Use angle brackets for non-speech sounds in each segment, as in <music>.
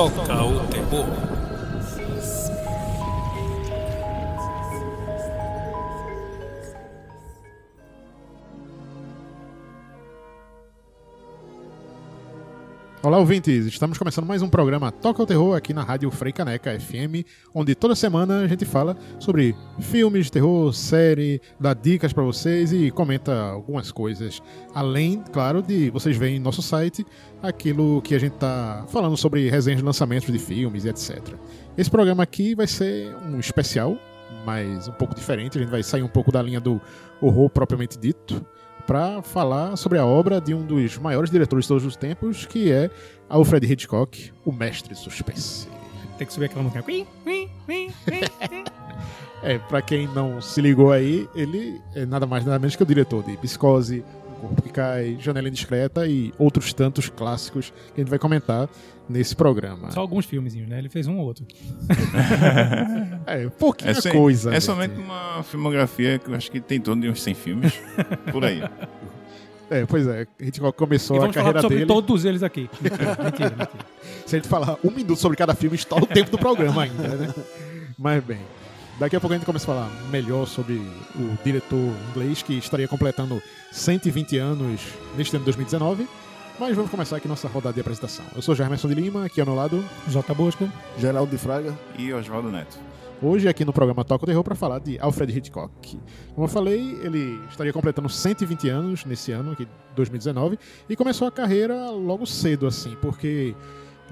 爆头得爆 Olá, ouvintes! Estamos começando mais um programa Toca o Terror aqui na Rádio Frei Caneca FM, onde toda semana a gente fala sobre filmes de terror, série, dá dicas para vocês e comenta algumas coisas. Além, claro, de vocês verem em nosso site aquilo que a gente tá falando sobre resenhas de lançamentos de filmes e etc. Esse programa aqui vai ser um especial, mas um pouco diferente. A gente vai sair um pouco da linha do horror propriamente dito para falar sobre a obra de um dos maiores diretores de todos os tempos, que é Alfred Hitchcock, o mestre suspense. Tem que subir aquela música. <laughs> É, para quem não se ligou aí, ele é nada mais nada menos que o diretor de Psicose, O Corpo que Cai, Janela Indiscreta e outros tantos clássicos que a gente vai comentar nesse programa. Só alguns filmezinhos, né? Ele fez um ou outro. <laughs> É, pouquinha É, sem- coisa. é gente. somente uma filmografia que eu acho que tem em torno de uns 100 filmes. por aí. É, pois é, Hitchcock E começou a vamos falar carreira sobre dele. todos eles aqui. <laughs> Mentira, mentira, mentira. Se a gente falar um minuto sobre cada filme, estoura o <laughs> tempo do programa ainda, né? Mas bem, daqui a pouco a gente começa a falar melhor sobre o diretor inglês que estaria completando 120 anos neste ano de 2019. Mas vamos começar aqui nossa rodada de apresentação. Eu sou Germerson de Lima, aqui ao meu lado. J. Bosco. Geraldo de Fraga. E Oswaldo Neto. Hoje aqui no programa Toca o Terror para falar de Alfred Hitchcock. Como eu falei, ele estaria completando 120 anos nesse ano, aqui 2019, e começou a carreira logo cedo, assim, porque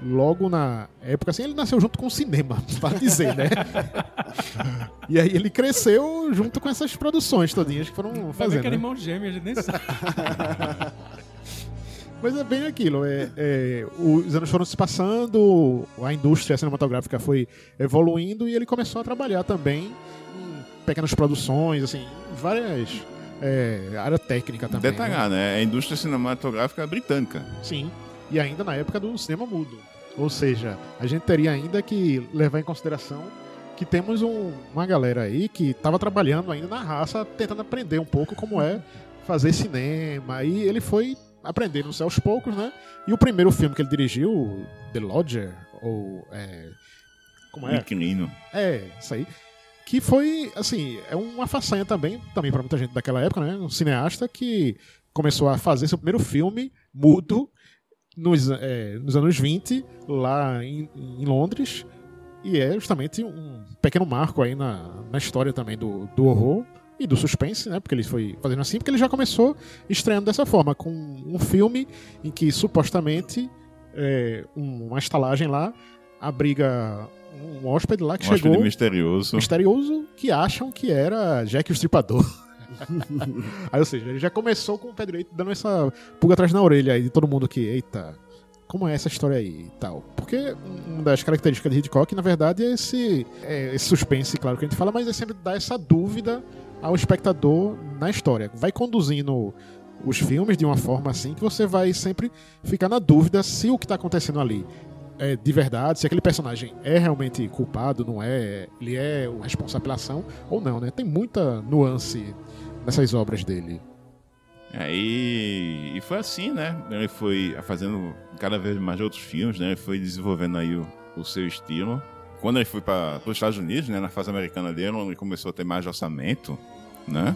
logo na época, assim, ele nasceu junto com o cinema, <laughs> para dizer, né? e aí ele cresceu junto com essas produções todinhas que foram Vai ver fazendo. que era né? irmão gêmeo, a gente nem sabe. <laughs> Mas é bem aquilo. É, é, os anos foram se passando, a indústria cinematográfica foi evoluindo e ele começou a trabalhar também em pequenas produções, assim, várias é, área técnica também. né? Detalhar, né? É a indústria cinematográfica britânica. Sim. E ainda na época do cinema mudo. Ou seja, a gente teria ainda que levar em consideração que temos um- uma galera aí que estava trabalhando ainda na raça, tentando aprender um pouco como é fazer cinema. E ele foi aprendendo isso aos poucos, né? E o primeiro filme que ele dirigiu, The Lodger, ou. É, como é? Inquilino. É, isso aí. Que foi, assim, é uma façanha também, também para muita gente daquela época, né? Um cineasta que começou a fazer seu primeiro filme mudo nos, é, nos anos 20, lá em, em Londres. E é justamente um pequeno marco aí na, na história também do, do horror e do suspense, né? Porque ele foi fazendo assim, porque ele já começou estreando dessa forma, com um filme em que supostamente é, um- uma estalagem lá abriga um hóspede lá que Um hóspede chegou misterioso. misterioso que acham que era Jack o Estripador. <laughs> aí, ou seja, ele já começou com o pé direito dando essa pulga atrás na orelha aí de todo mundo que, eita, como é essa história aí e tal. Porque uma das características de Hitchcock, na verdade, é esse, é esse suspense, claro que a gente fala, mas é sempre dar essa dúvida ao espectador na história. Vai conduzindo os filmes de uma forma assim que você vai sempre ficar na dúvida se o que está acontecendo ali é de verdade, se aquele personagem é realmente culpado, não é, ele é o responsável pela ação ou não, né? Tem muita nuance nessas obras dele. Aí, e foi assim, né? Ele foi fazendo cada vez mais outros filmes, né? Ele foi desenvolvendo aí o, o seu estilo. Quando ele foi para os Estados Unidos, né? Na fase americana dele, onde ele começou a ter mais orçamento, né?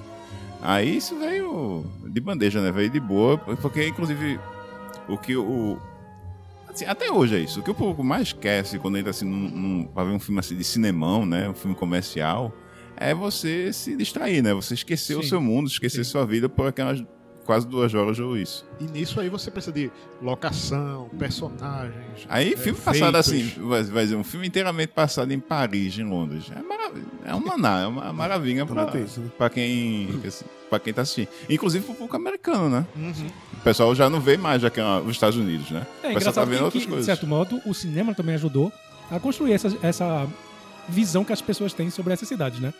Aí isso veio de bandeja, né? Veio de boa, porque inclusive o que o assim, até hoje é isso. O que o público mais quer, assim, quando entra assim, num, num, pra ver um filme assim de cinemão, né? Um filme comercial, é você se distrair, né? Você esquecer o Sim. seu mundo, esquecer Sim. sua vida por aquelas quase duas horas ou isso. E nisso aí você precisa de locação, personagens. Aí, é, filme passado assim, vai, vai dizer, um filme inteiramente passado em Paris, em Londres. É, marav- é um maná, é uma maravilha pra, Também tem isso, né? pra quem pra quem tá assistindo. Inclusive pro público americano, né? Uhum. O pessoal já não vê mais aquela, os Estados Unidos, né? É o pessoal tá vendo que, outras que, de coisas. certo modo, o cinema também ajudou a construir essa, essa visão que as pessoas têm sobre essas cidades, né?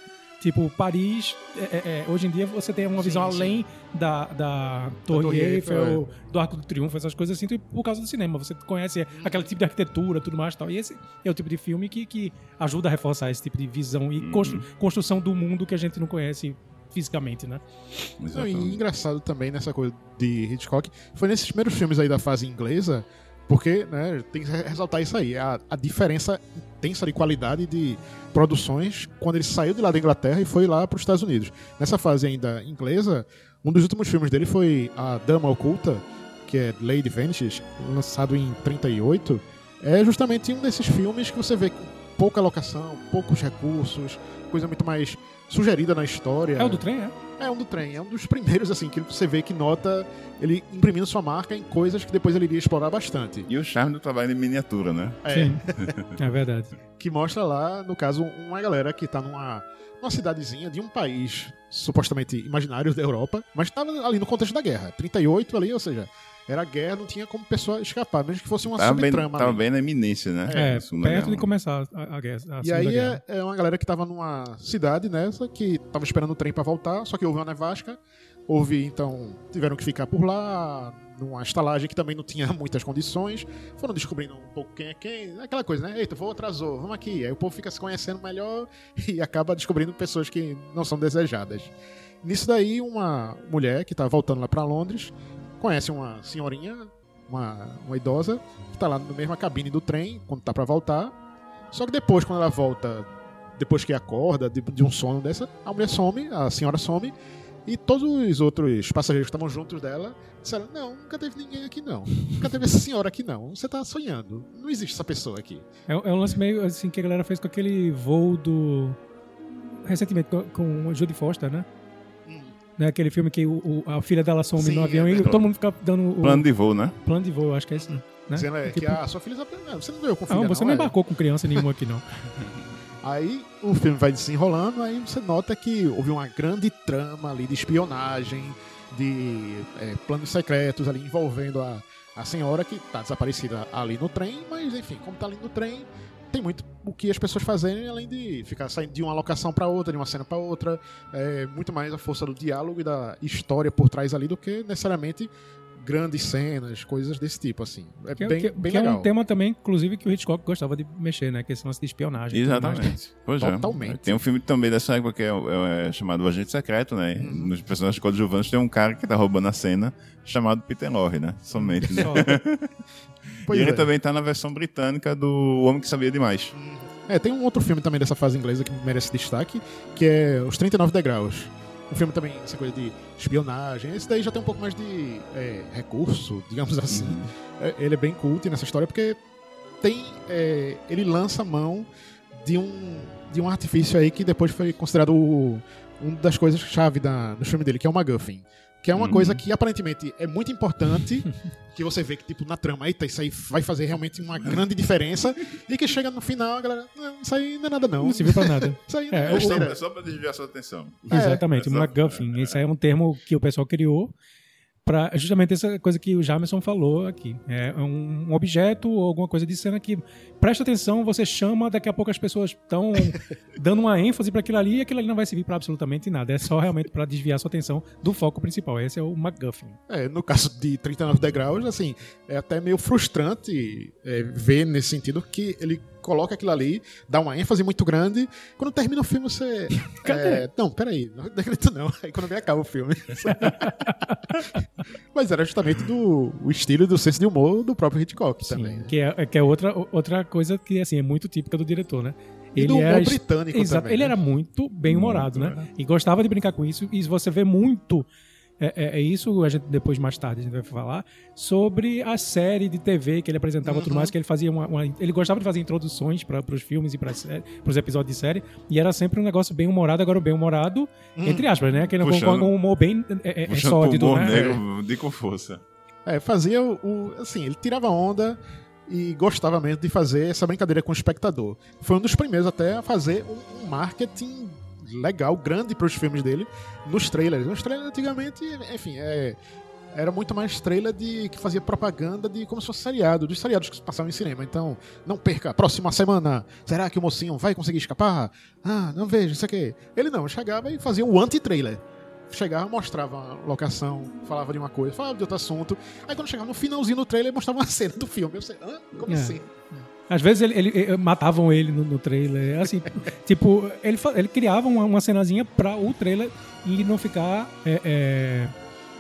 Tipo, Paris, é, é, é, hoje em dia você tem uma Sim, visão sim. além da, da Torre, Torre Eiffel, é. Eiffel, do Arco do Triunfo, essas coisas assim, por causa do cinema. Você conhece aquele tipo de arquitetura, tudo mais e tal. E esse é o tipo de filme que, que ajuda a reforçar esse tipo de visão e constru- construção do mundo que a gente não conhece fisicamente, né? Não, e engraçado também nessa coisa de Hitchcock foi nesses primeiros filmes aí da fase inglesa, Porque né, tem que ressaltar isso aí, a, a diferença intensa de qualidade de produções quando ele saiu de lá da Inglaterra e foi lá para os Estados Unidos. Nessa fase ainda inglesa, um dos últimos filmes dele foi A Dama Oculta, que é Lady Vanishes, lançado em 38. É justamente um desses filmes que você vê com pouca locação, poucos recursos, coisa muito mais sugerida na história. É o do trem, é? É um do trem, é um dos primeiros assim que você vê que nota ele imprimindo sua marca em coisas que depois ele iria explorar bastante. E o charme do trabalho em miniatura, né? É, Sim. <laughs> é verdade. que mostra lá, no caso, uma galera que tá numa, numa cidadezinha de um país supostamente imaginário da Europa, mas estava ali no contexto da guerra. 38 ali, ou seja, era guerra, não tinha como pessoa escapar, mesmo que fosse uma Tava bem, subtrama. tava ali. bem na iminência, né? É, perto de começar a, a guerra. a E aí Guerra. é, é uma galera que tava numa cidade nessa, que tava esperando o trem pra voltar, só que houve uma nevasca. Houve, então, tiveram que ficar por lá, numa estalagem que também não tinha <laughs> muitas condições. Foram descobrindo um pouco quem é quem. Aquela coisa, né? Eita, vou atrasou, vamos aqui. Aí o povo fica se conhecendo melhor <laughs> e acaba descobrindo pessoas que não são desejadas. Nisso daí, uma mulher que tá voltando lá pra Londres conhece uma senhorinha, uma, uma idosa, que tá lá na mesma cabine do trem, quando tá pra voltar. Só que depois, quando ela volta, depois que acorda de, de um sono dessa, a mulher some, a senhora some, e todos os outros passageiros que estavam juntos dela disseram: Não, nunca teve ninguém aqui não. Nunca teve essa senhora aqui não. Você tá sonhando. Não existe essa pessoa aqui. É, é um lance meio assim que a galera fez com aquele voo do. Recentemente com, com o Judy Foster, né? Né? Aquele filme que o, o- a filha dela some Sim, no avião é e todo mundo fica dando o Plano de voo, né? plano de voo, acho que é isso, né? Dizendo é, que Tipo, a sua filha. Não, você não veio com filha, não, você não é. embarcou com criança nenhuma aqui, não. <laughs> Aí o filme vai desenrolando, aí você nota que houve uma grande trama ali de espionagem, de é, planos secretos ali envolvendo a, a senhora que tá desaparecida ali no trem, mas enfim, como tá ali no trem, tem muito o que as pessoas fazerem além de ficar saindo de uma locação para outra, de uma cena para outra, é muito mais a força do diálogo e da história por trás ali do que necessariamente grandes cenas, coisas desse tipo assim. É Que, é- bem, que- bem que legal. é um tema também, inclusive, que o Hitchcock gostava de mexer, né? Que é esse lance de espionagem. Exatamente. Pois é. Totalmente. Tem um filme também dessa época que é, é- é chamado O Agente Secreto, né? Uhum. Nos personagens coadjuvantes tem um cara que tá roubando a cena chamado Peter Lorre, né? Somente. Né? <laughs> E ele é. também tá na versão britânica do O Homem que Sabia Demais. É, tem um outro filme também dessa fase inglesa que merece destaque, que é Os 39 Degraus. Um filme também, essa coisa de espionagem. Esse daí já tem um pouco mais de é, recurso, <laughs> digamos assim. É, ele é bem cult nessa história porque tem. é, ele lança a mão de um, de um artifício aí que depois foi considerado o, uma das coisas chave da, no filme dele, que é o MacGuffin. Que é uma Uhum. coisa que aparentemente é muito importante, <laughs> que você vê que, tipo, na trama, eita, isso aí vai fazer realmente uma grande diferença, e que chega no final, a galera, não, isso aí não é nada não. Não serviu pra nada. <laughs> Isso aí É, não é É só, é só pra desviar sua atenção. Exatamente. MacGuffin. É, é. Esse aí é um termo que o pessoal criou para justamente essa coisa que o Jamerson falou aqui. É um objeto ou alguma coisa de cena que presta atenção, você chama, daqui a pouco as pessoas estão <laughs> dando uma ênfase para aquilo ali e aquilo ali não vai servir para absolutamente nada. É só realmente para desviar sua atenção do foco principal. Esse é o MacGuffin. É, no caso de 39 degraus, assim, é até meio frustrante é, ver nesse sentido que ele coloca aquilo ali, dá uma ênfase muito grande. Quando termina o filme, você. <laughs> é, não, peraí, não <laughs> acredito não. Aí quando vem acaba o filme. <laughs> Mas era justamente do o estilo e do senso de humor do próprio Hitchcock também. né? Que é, que é outra, outra coisa que assim, é muito típica do diretor, né? E do humor era britânico Exato. também. Ele né? era muito bem humorado, Muito, né? E gostava de brincar com isso. E você vê muito. É, é- é isso, a gente depois, mais tarde, a gente vai falar sobre a série de TV que ele apresentava e Uhum. tudo mais, que ele fazia uma, uma- Ele gostava de fazer introduções para os filmes e para os episódios de série, e era sempre um negócio bem humorado, agora o bem humorado, Hum. entre aspas, né? Aquele com, Puxando- com um humor bem é, é, é sólido, humor né? negro de com força. É, fazia o, o- Assim, ele tirava onda e gostava mesmo de fazer essa brincadeira com o espectador. Foi um dos primeiros até a fazer um, um marketing legal, grande para os filmes dele, nos trailers. Nos trailers, antigamente, enfim, é, era muito mais trailer de que fazia propaganda de como se fosse seriado, dos seriados que passavam em cinema. Então, não perca, próxima semana, será que o mocinho vai conseguir escapar? Ah, não vejo, isso aqui. Ele não, chegava e fazia o anti-trailer chegava, mostrava a locação, falava de uma coisa, falava de outro assunto. Aí quando chegava no finalzinho do trailer, mostrava uma cena do filme. Eu sei, hã? Como É. assim? Às vezes ele, ele- eh, matavam ele no, no trailer. Assim, <laughs> tipo, ele, ele criava uma, uma cenazinha pra o trailer e não ficar é, é,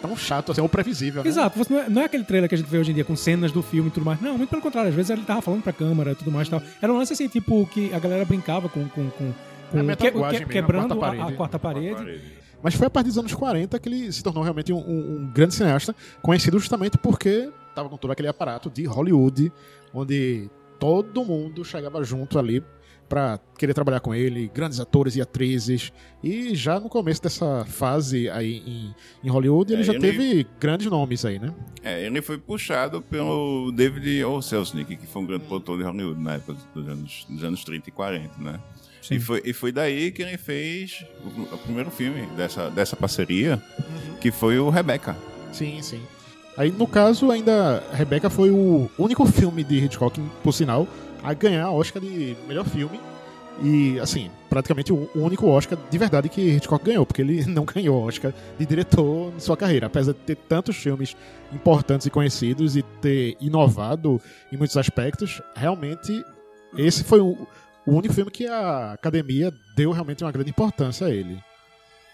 tão chato assim, ou previsível. né? Exato, você não, é, não é aquele trailer que a gente vê hoje em dia com cenas do filme e tudo mais. Não, muito pelo contrário. Às vezes ele tava falando pra câmera e tudo mais e tal. Era um lance assim, tipo, que a galera brincava com. com, com, com É que- mesmo, quebrando a quarta a, a parede. quarta parede. Mas foi a partir dos anos 40 que ele se tornou realmente um, um- um grande cineasta, conhecido justamente porque estava com todo aquele aparato de Hollywood, onde todo mundo chegava junto ali para querer trabalhar com ele, grandes atores e atrizes. E já no começo dessa fase aí em, em Hollywood, ele É, já ele- teve grandes nomes aí, né? É, ele foi puxado pelo David O. Selznick, que foi um grande produtor de Hollywood na época dos anos, dos anos 30 e 40, né? Sim. E foi, e foi daí que ele fez o, o primeiro filme dessa, dessa parceria, que foi o Rebecca. Sim, sim. Aí, no caso, ainda Rebecca foi o único filme de Hitchcock, por sinal, a ganhar Oscar de melhor filme. E, assim, praticamente o único Oscar de verdade que Hitchcock ganhou, porque ele <laughs> não ganhou Oscar de diretor em sua carreira. Apesar de ter tantos filmes importantes e conhecidos e ter inovado em muitos aspectos, realmente esse foi o único filme que a academia deu realmente uma grande importância a ele.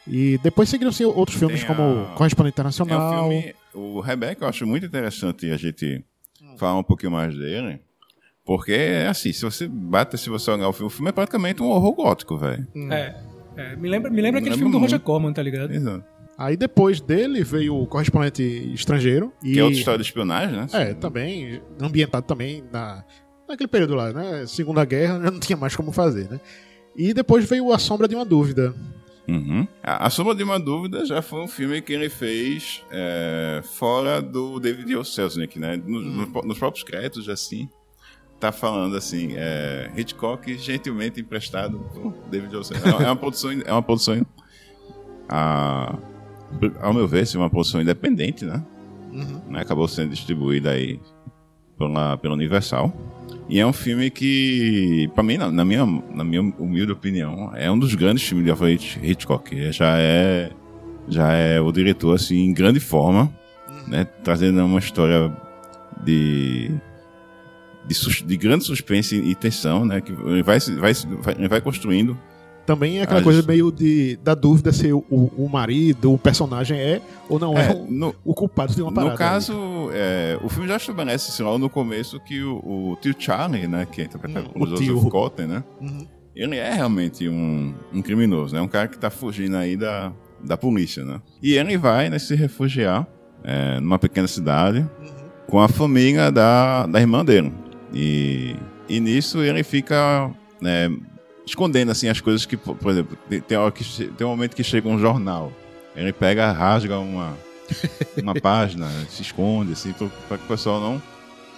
E depois seguiram-se outros filmes Tem como a- Correspondente É um Internacional. filme, o Rebecca eu acho muito interessante a gente falar um pouquinho mais dele, porque, assim, se você bate, se você olhar o filme, o filme é praticamente um horror gótico, velho. É. é, me lembra, me lembra aquele filme do Roger muito. Corman, tá ligado? Exato. Aí depois dele veio o Correspondente Estrangeiro. E, Que é outra história de espionagem, né? É, também, ambientado também na, naquele período lá, né? Segunda Guerra, já não tinha mais como fazer, né? E depois veio A Sombra de uma Dúvida. Uhum. A, a Sombra de uma Dúvida já foi um filme que ele fez é, fora do David O. Selznick, né? No- no- nos próprios créditos, assim, tá falando assim, é, Hitchcock gentilmente emprestado por David O. Selznick. É uma- É uma produção, é uma produção a, ao meu ver, assim, uma produção independente, né? né? Acabou sendo distribuída aí pela, pela Universal. E é um filme que, pra mim, na, na minha, na minha humilde opinião, é um dos grandes filmes de Alfred Hitchcock. Já é, já é o diretor, assim, em grande forma, né? Trazendo uma história de, de, de grande suspense e tensão, né? Que vai, vai, vai, vai construindo. Também é aquela Ah, coisa meio de, da dúvida se o, o marido, o personagem é ou não é, É, o, no, o culpado de uma parada. No caso, é, o filme já estabelece assim, logo no começo que o, o tio Charlie, né, que é interpretado Hum, pelo o Joseph. Cotten, né, Uhum. ele é realmente um, um criminoso, né, um cara que tá fugindo aí da, da polícia, né. E ele vai né, se refugiar é, numa pequena cidade com a família da, da irmã dele. E, e nisso ele fica né, escondendo assim as coisas que, por exemplo, tem, hora que tem um momento que chega um jornal. Ele pega, rasga uma, <laughs> uma página, se esconde, assim, para que o pessoal não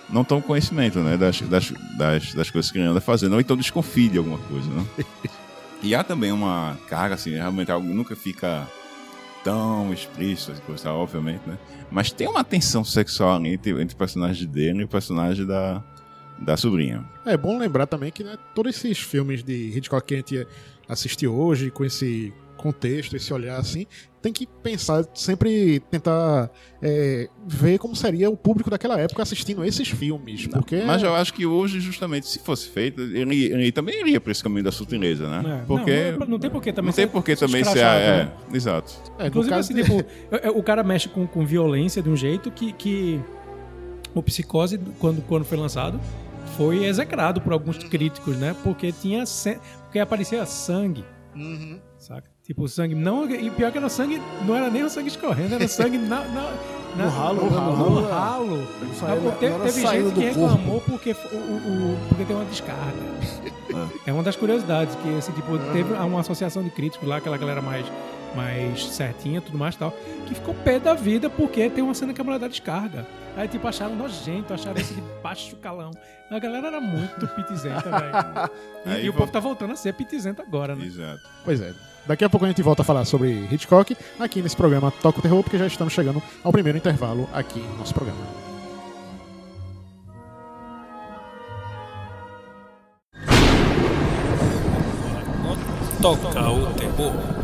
não tome conhecimento né, das, das, das, das coisas que ele anda fazendo, ou então desconfie de alguma coisa. Né? <laughs> E há também uma carga, assim, realmente algo nunca fica tão explícito, coisa, obviamente, né? Mas tem uma tensão sexual entre, entre o personagem dele e o personagem da, da sobrinha. É bom lembrar também que né, todos esses filmes de Hitchcock que a gente assiste hoje, com esse contexto, esse olhar assim, tem que pensar, sempre tentar é, ver como seria o público daquela época assistindo esses filmes. Porque Mas eu acho que hoje, justamente, se fosse feito, ele, ele também iria para esse caminho da sutileza, né? É, Porque não, não tem por que também não tem ser por que também ser... É, né? exato. é, Inclusive, caso assim, tipo, é- é- o cara mexe com, com violência de um jeito que, que o Psicose, quando, quando foi lançado, foi execrado por alguns críticos, né? Porque tinha porque aparecia sangue, Uhum. saca? Tipo, sangue não. E pior que era sangue, não era nem o sangue escorrendo, era sangue na, na, <laughs> na- No ralo, no né? ralo. No No ralo. Não Não, teve gente que reclamou porque, o, o- o- porque tem uma descarga. <laughs> É uma das curiosidades, que esse tipo, teve uma associação de críticos lá, aquela galera mais, mais certinha tudo mais e tal, que ficou pé da vida porque tem uma cena que a mulher dá descarga. Aí, tipo, acharam nojento, acharam esse de baixo calão. A galera era muito pitizenta, velho. <laughs> E, e o povo tá voltando a ser pitizento agora, né? Exato. Pois é. Daqui a pouco a gente volta a falar sobre Hitchcock aqui nesse programa Toca o Terror, porque já estamos chegando ao primeiro intervalo aqui no nosso programa. Toca o terror.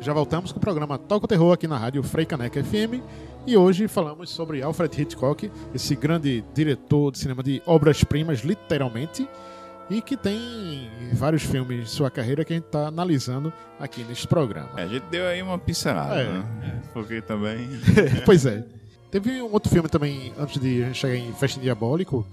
Já voltamos com o programa Toca o Terror aqui na rádio Frei Caneca FM e hoje falamos sobre Alfred Hitchcock, esse grande diretor de cinema de obras-primas, literalmente, e que tem vários filmes de sua carreira que a gente está analisando aqui neste programa. É, a gente deu aí uma pincelada, É. né? Porque também. <laughs> pois é. Teve um outro filme também, antes de a gente chegar em Festim Diabólico,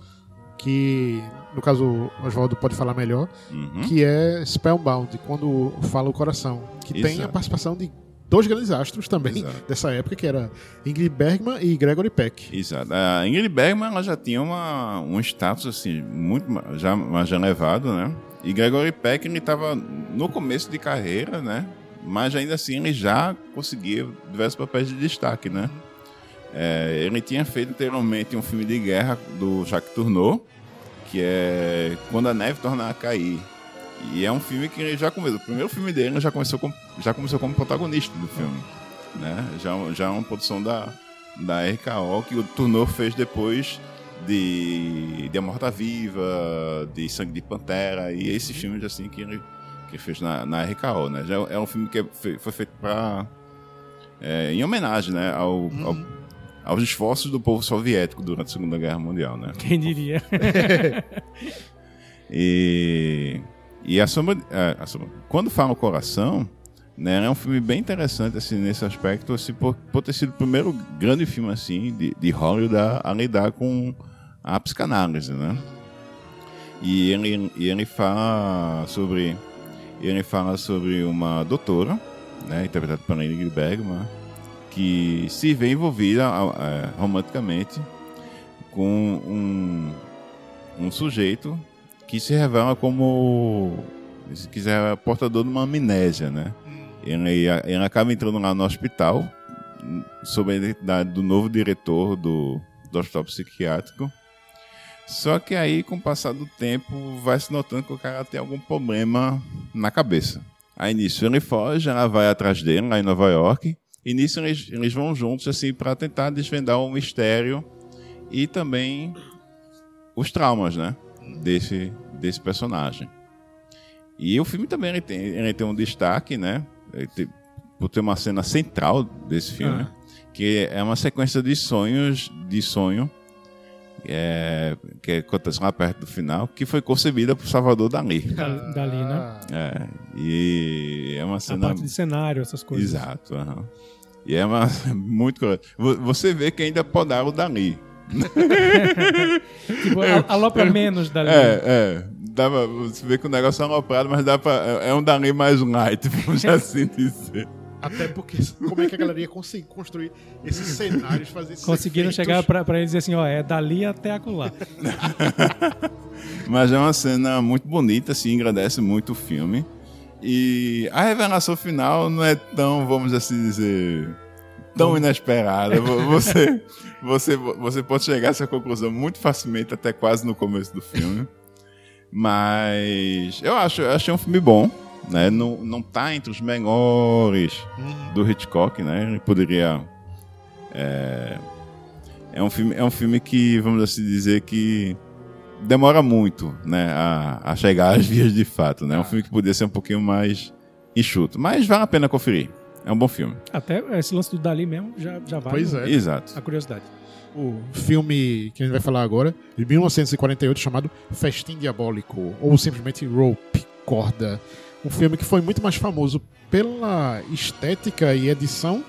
que, no caso, o Oswaldo pode falar melhor, Uhum. que é Spellbound, quando fala o coração. Que tem a Exato. participação de dois grandes astros também Exato. dessa época, que era Ingrid Bergman e Gregory Peck. Exato. A Ingrid Bergman ela já tinha uma, um status assim, muito já, mais elevado, né? E Gregory Peck ele estava no começo de carreira, né? Mas ainda assim ele já conseguia diversos papéis de destaque, né? É, ele tinha feito anteriormente um filme de guerra do Jacques Tourneau, que é Quando a Neve Torna a Cair. E é um filme que ele já começou. O primeiro filme dele ele já começou, com, já começou como protagonista do filme. Né? Já, já é uma produção da, da RKO que o Tourneau fez depois de, de A Morta Viva, de Sangue de Pantera e esses filmes assim que ele, que ele fez na, na RKO. Né? Já é um filme que foi, foi feito para é, em homenagem né, ao, ao- aos esforços do povo soviético durante a Segunda Guerra Mundial. Né? Quem diria? <laughs> E, e a sombra, é, a Sombra- quando fala o coração, né, é um filme bem interessante assim nesse aspecto, assim, por, por ter sido o primeiro grande filme assim de, de Hollywood a, a lidar com a psicanálise, né? E ele, e ele fala sobre ele fala sobre uma doutora, né, interpretada pela Ingrid Bergman, que se vê envolvida é, romanticamente com um, um sujeito que se revela como, se quiser, portador de uma amnésia, né? Ele, ele acaba entrando lá no hospital sob a identidade do novo diretor do, do hospital psiquiátrico. Só que aí, com o passar do tempo, vai se notando que o cara tem algum problema na cabeça. Aí nisso ele foge, ela vai atrás dele lá em Nova York. E nisso eles, eles vão juntos assim para tentar desvendar o mistério e também os traumas, né? Desse, desse personagem. E o filme também ele tem, ele tem um destaque, né? Tem- por ter uma cena central desse filme, Ah. que é uma sequência de sonhos, de sonho, é, que acontece lá perto do final, que foi concebida por Salvador Dali. Da- Dali, né? É, e é uma A cena parte de cenário, essas coisas. Exato. aham. E é uma, <laughs> muito Você vê que ainda podaram o Dali. <laughs> Tipo, a- alopra menos Dali. É, é. Dá pra, você vê que o negócio é aloprado, mas dá pra, é é um Dali mais light, <laughs> vamos assim dizer. Até porque como é que a galera ia conseguir construir esses cenários, fazer esses Conseguiram efeitos? chegar pra, pra ele dizer assim, ó, é dali até acolá. Mas é uma cena muito bonita, assim, engrandece muito o filme. E a revelação final não é tão, vamos assim dizer, tão inesperada. Vo- <laughs> Você, você, você pode chegar a essa conclusão muito facilmente, até quase no começo do filme. Mas eu acho, eu achei um filme bom. Né? Não, não tá entre os melhores do Hitchcock, né? Ele poderia. É, é, um filme, é um filme que, vamos assim dizer, que demora muito né, a, a chegar às <laughs> vias de fato. Né? É um filme que poderia ser um pouquinho mais enxuto. Mas vale a pena conferir. É um bom filme. Até esse lance do Dali mesmo já, já vale Pois é. Exato. a curiosidade. O filme que a gente vai falar agora, de 1948, chamado Festim Diabólico, ou simplesmente Rope, Corda. Um filme que foi muito mais famoso pela estética e edição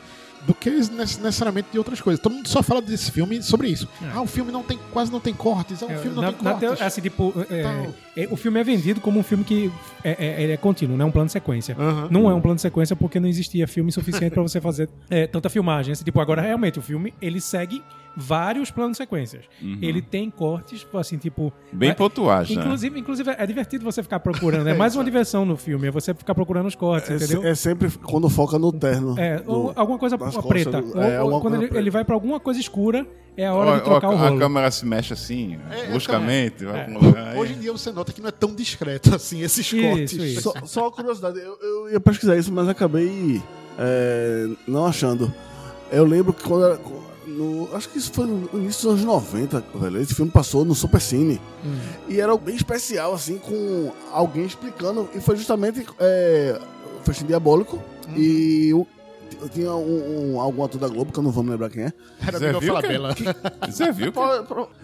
do que nece- necessariamente de outras coisas. Todo mundo só fala desse filme sobre isso. É. Ah, o filme não tem, quase não tem cortes. Ah, o filme não na, tem cortes. teo- assim, tipo, é, Tal. é, o filme é vendido como um filme que é, é- é contínuo, não é um plano de sequência. Não é um plano de sequência porque não existia filme suficiente pra você fazer é, tanta filmagem. Assim, tipo, agora realmente o filme ele segue vários planos de sequências. Ele tem cortes, assim, tipo. Bem pontuais, né? Inclusive, inclusive, é divertido você ficar procurando. É mais uma <laughs> diversão no filme, é você ficar procurando os cortes, É, entendeu? é sempre quando foca no terno. É, do- ou alguma coisa preta. do- Ou- é, ou quando ele, preta. ele vai pra alguma coisa escura, é a Ou- hora de ou trocar a, o a rolo. câmera se mexe assim, É, bruscamente. É. Hoje em dia você nota que não é tão discreto assim esses Isso, cortes. isso. Só, só uma curiosidade, eu, eu ia pesquisar isso, mas acabei é, não achando. Eu lembro que quando era. No, acho que isso foi no início dos anos 90, velho. Esse filme passou no Super Cine. Hum. E era bem especial, assim, com alguém explicando. E foi justamente é, o Festim Diabólico. E o, t- tinha um, um- algum ator da Globo, que eu não vou me lembrar quem é. Era Zé Miguel viu? Falabella. <laughs> Você viu?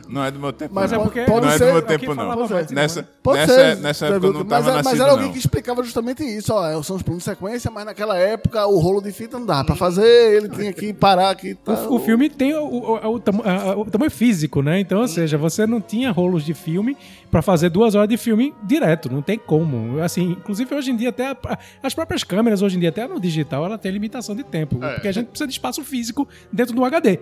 Não é do meu tempo. Mas não. é porque- pode não é ser- do meu tempo, não. de Nessa, Pode nessa, ser. nessa época eu não Vilker, tava mas, é- nascido, mas era alguém não. que explicava justamente isso, ó. São os planos de sequência, mas naquela época o rolo de fita não dava pra fazer, ele tinha que parar aqui e tal. O, o filme tem o, o- o tamo- a- o tamanho físico, né? Então, ou seja, você não tinha rolos de filme pra fazer duas horas de filme direto, não tem como. Assim, inclusive hoje em dia até a- as próprias câmeras hoje em dia até no digital ela tem limitação de tempo, porque a gente precisa de espaço físico dentro do HD.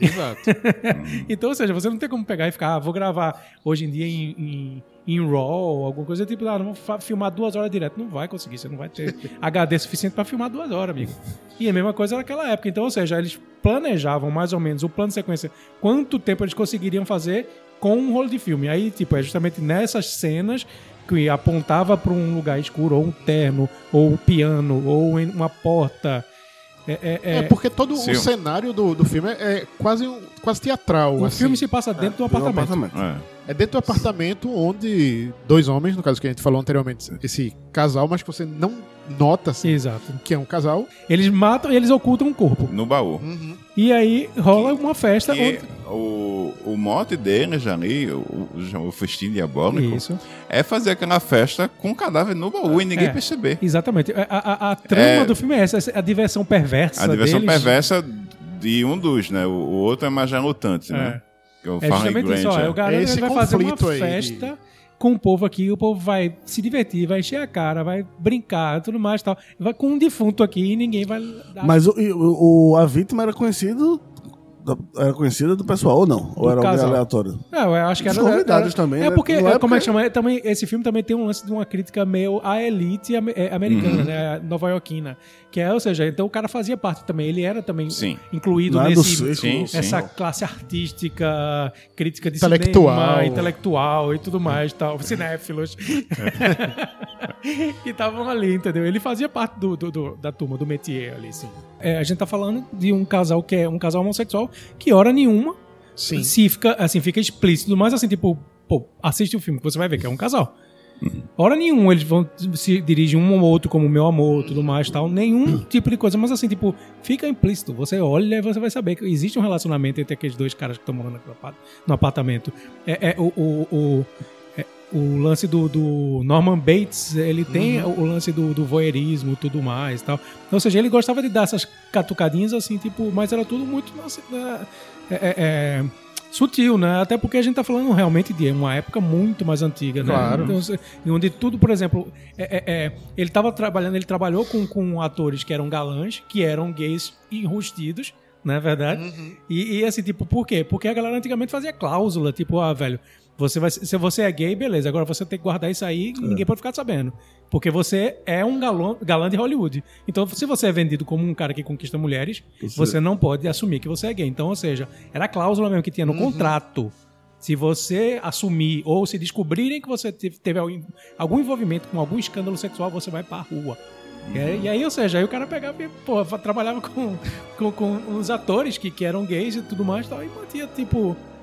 Exato. <laughs> Então, ou seja, você não tem como pegar e ficar, ah, vou gravar hoje em dia em, em, em RAW, alguma coisa tipo, ah, não vou filmar duas horas direto. Não vai conseguir, você não vai ter <laughs> HD suficiente pra filmar duas horas, amigo. E a mesma coisa naquela época. Então, ou seja, eles planejavam mais ou menos o plano de sequência, quanto tempo eles conseguiriam fazer com um rolo de filme. Aí, tipo, é justamente nessas cenas que apontava pra um lugar escuro, ou um terno, ou um piano, ou uma porta. É, é- é- É, porque todo Sim. o cenário do, do filme é é quase, um, quase teatral. o assim. filme se passa dentro do Um apartamento. É. É dentro do apartamento onde dois homens, no caso que a gente falou anteriormente, esse casal, mas que você não nota assim, Exato. que é um casal. Eles matam e eles ocultam um corpo. No baú. E aí rola uma festa E onde... o, o mote deles ali, o, o, o festim diabólico, Isso, é fazer aquela festa com o cadáver no baú e ninguém É. perceber. exatamente. A, a- a trama É. do filme é essa, a diversão perversa A diversão deles. perversa de um dos, né? O, o outro é mais relutante, né? Que é o É justamente Grant. isso, ó, é. é o garoto É vai fazer uma conflito aí de- festa com o povo aqui, o povo vai se divertir, vai encher a cara, vai brincar, tudo mais e tal. Vai com um defunto aqui e ninguém vai dar Mas o, o- a vítima era conhecido. Era conhecida do pessoal ou não? Ou Do era alguém casal. aleatório? Não, eu acho que Os era. convidados era- também, É né? porque, é, como é que chama? É, Também, esse filme também tem um lance de uma crítica meio à elite ame- é, americana, né? Nova-iorquina. Que é, ou seja, então o cara fazia parte também, ele era também Sim. incluído Não é nesse. Sim, sim. essa classe artística, crítica de Intelectual. cinema, intelectual e tudo mais, tal, <laughs> cinéfilos. <laughs> que estavam ali, entendeu? Ele fazia parte do, do- do- da turma, do métier ali, sim. É, a gente tá falando de um casal que é um casal homossexual que hora nenhuma Sim. se fica, assim, fica explícito, mas assim, tipo, pô, assiste o filme que você vai ver que é um casal. Hora nenhuma eles vão se dirigir um ao outro como meu amor, tudo mais tal. Nenhum <clears throat> tipo de coisa, mas assim, tipo, fica implícito. Você olha e você vai saber que existe um relacionamento entre aqueles dois caras que estão morando no apartamento. É, é o, o, o, é, o lance do, do Norman Bates, ele tem o lance do, do voyeurismo e tudo mais tal. Ou seja, ele gostava de dar essas catucadinhas assim, tipo, mas era tudo muito. Nossa, é, é- é sutil, né? Até porque a gente tá falando realmente de uma época muito mais antiga, né? Claro. Então, onde tudo, por exemplo, é- é- é, ele tava trabalhando, ele trabalhou com, com atores que eram galãs, que eram gays enrustidos, não é verdade? E, e assim, tipo, por quê? Porque a galera antigamente fazia cláusula, tipo, ah, velho, você vai, se você é gay, beleza, agora você tem que guardar isso aí e ninguém pode ficar sabendo. Porque você é um galã, galã de Hollywood. Então, se você é vendido como um cara que conquista mulheres, você não pode assumir que você é gay. Então, ou seja, era a cláusula mesmo que tinha no contrato. Se você assumir ou se descobrirem que você teve, algum- envolvimento com algum escândalo sexual, você vai pra rua. É, E aí, ou seja, aí o cara pegava e, pô, trabalhava com, com, com os atores que, que eram gays e tudo mais e tal, e mantinha, tipo, é-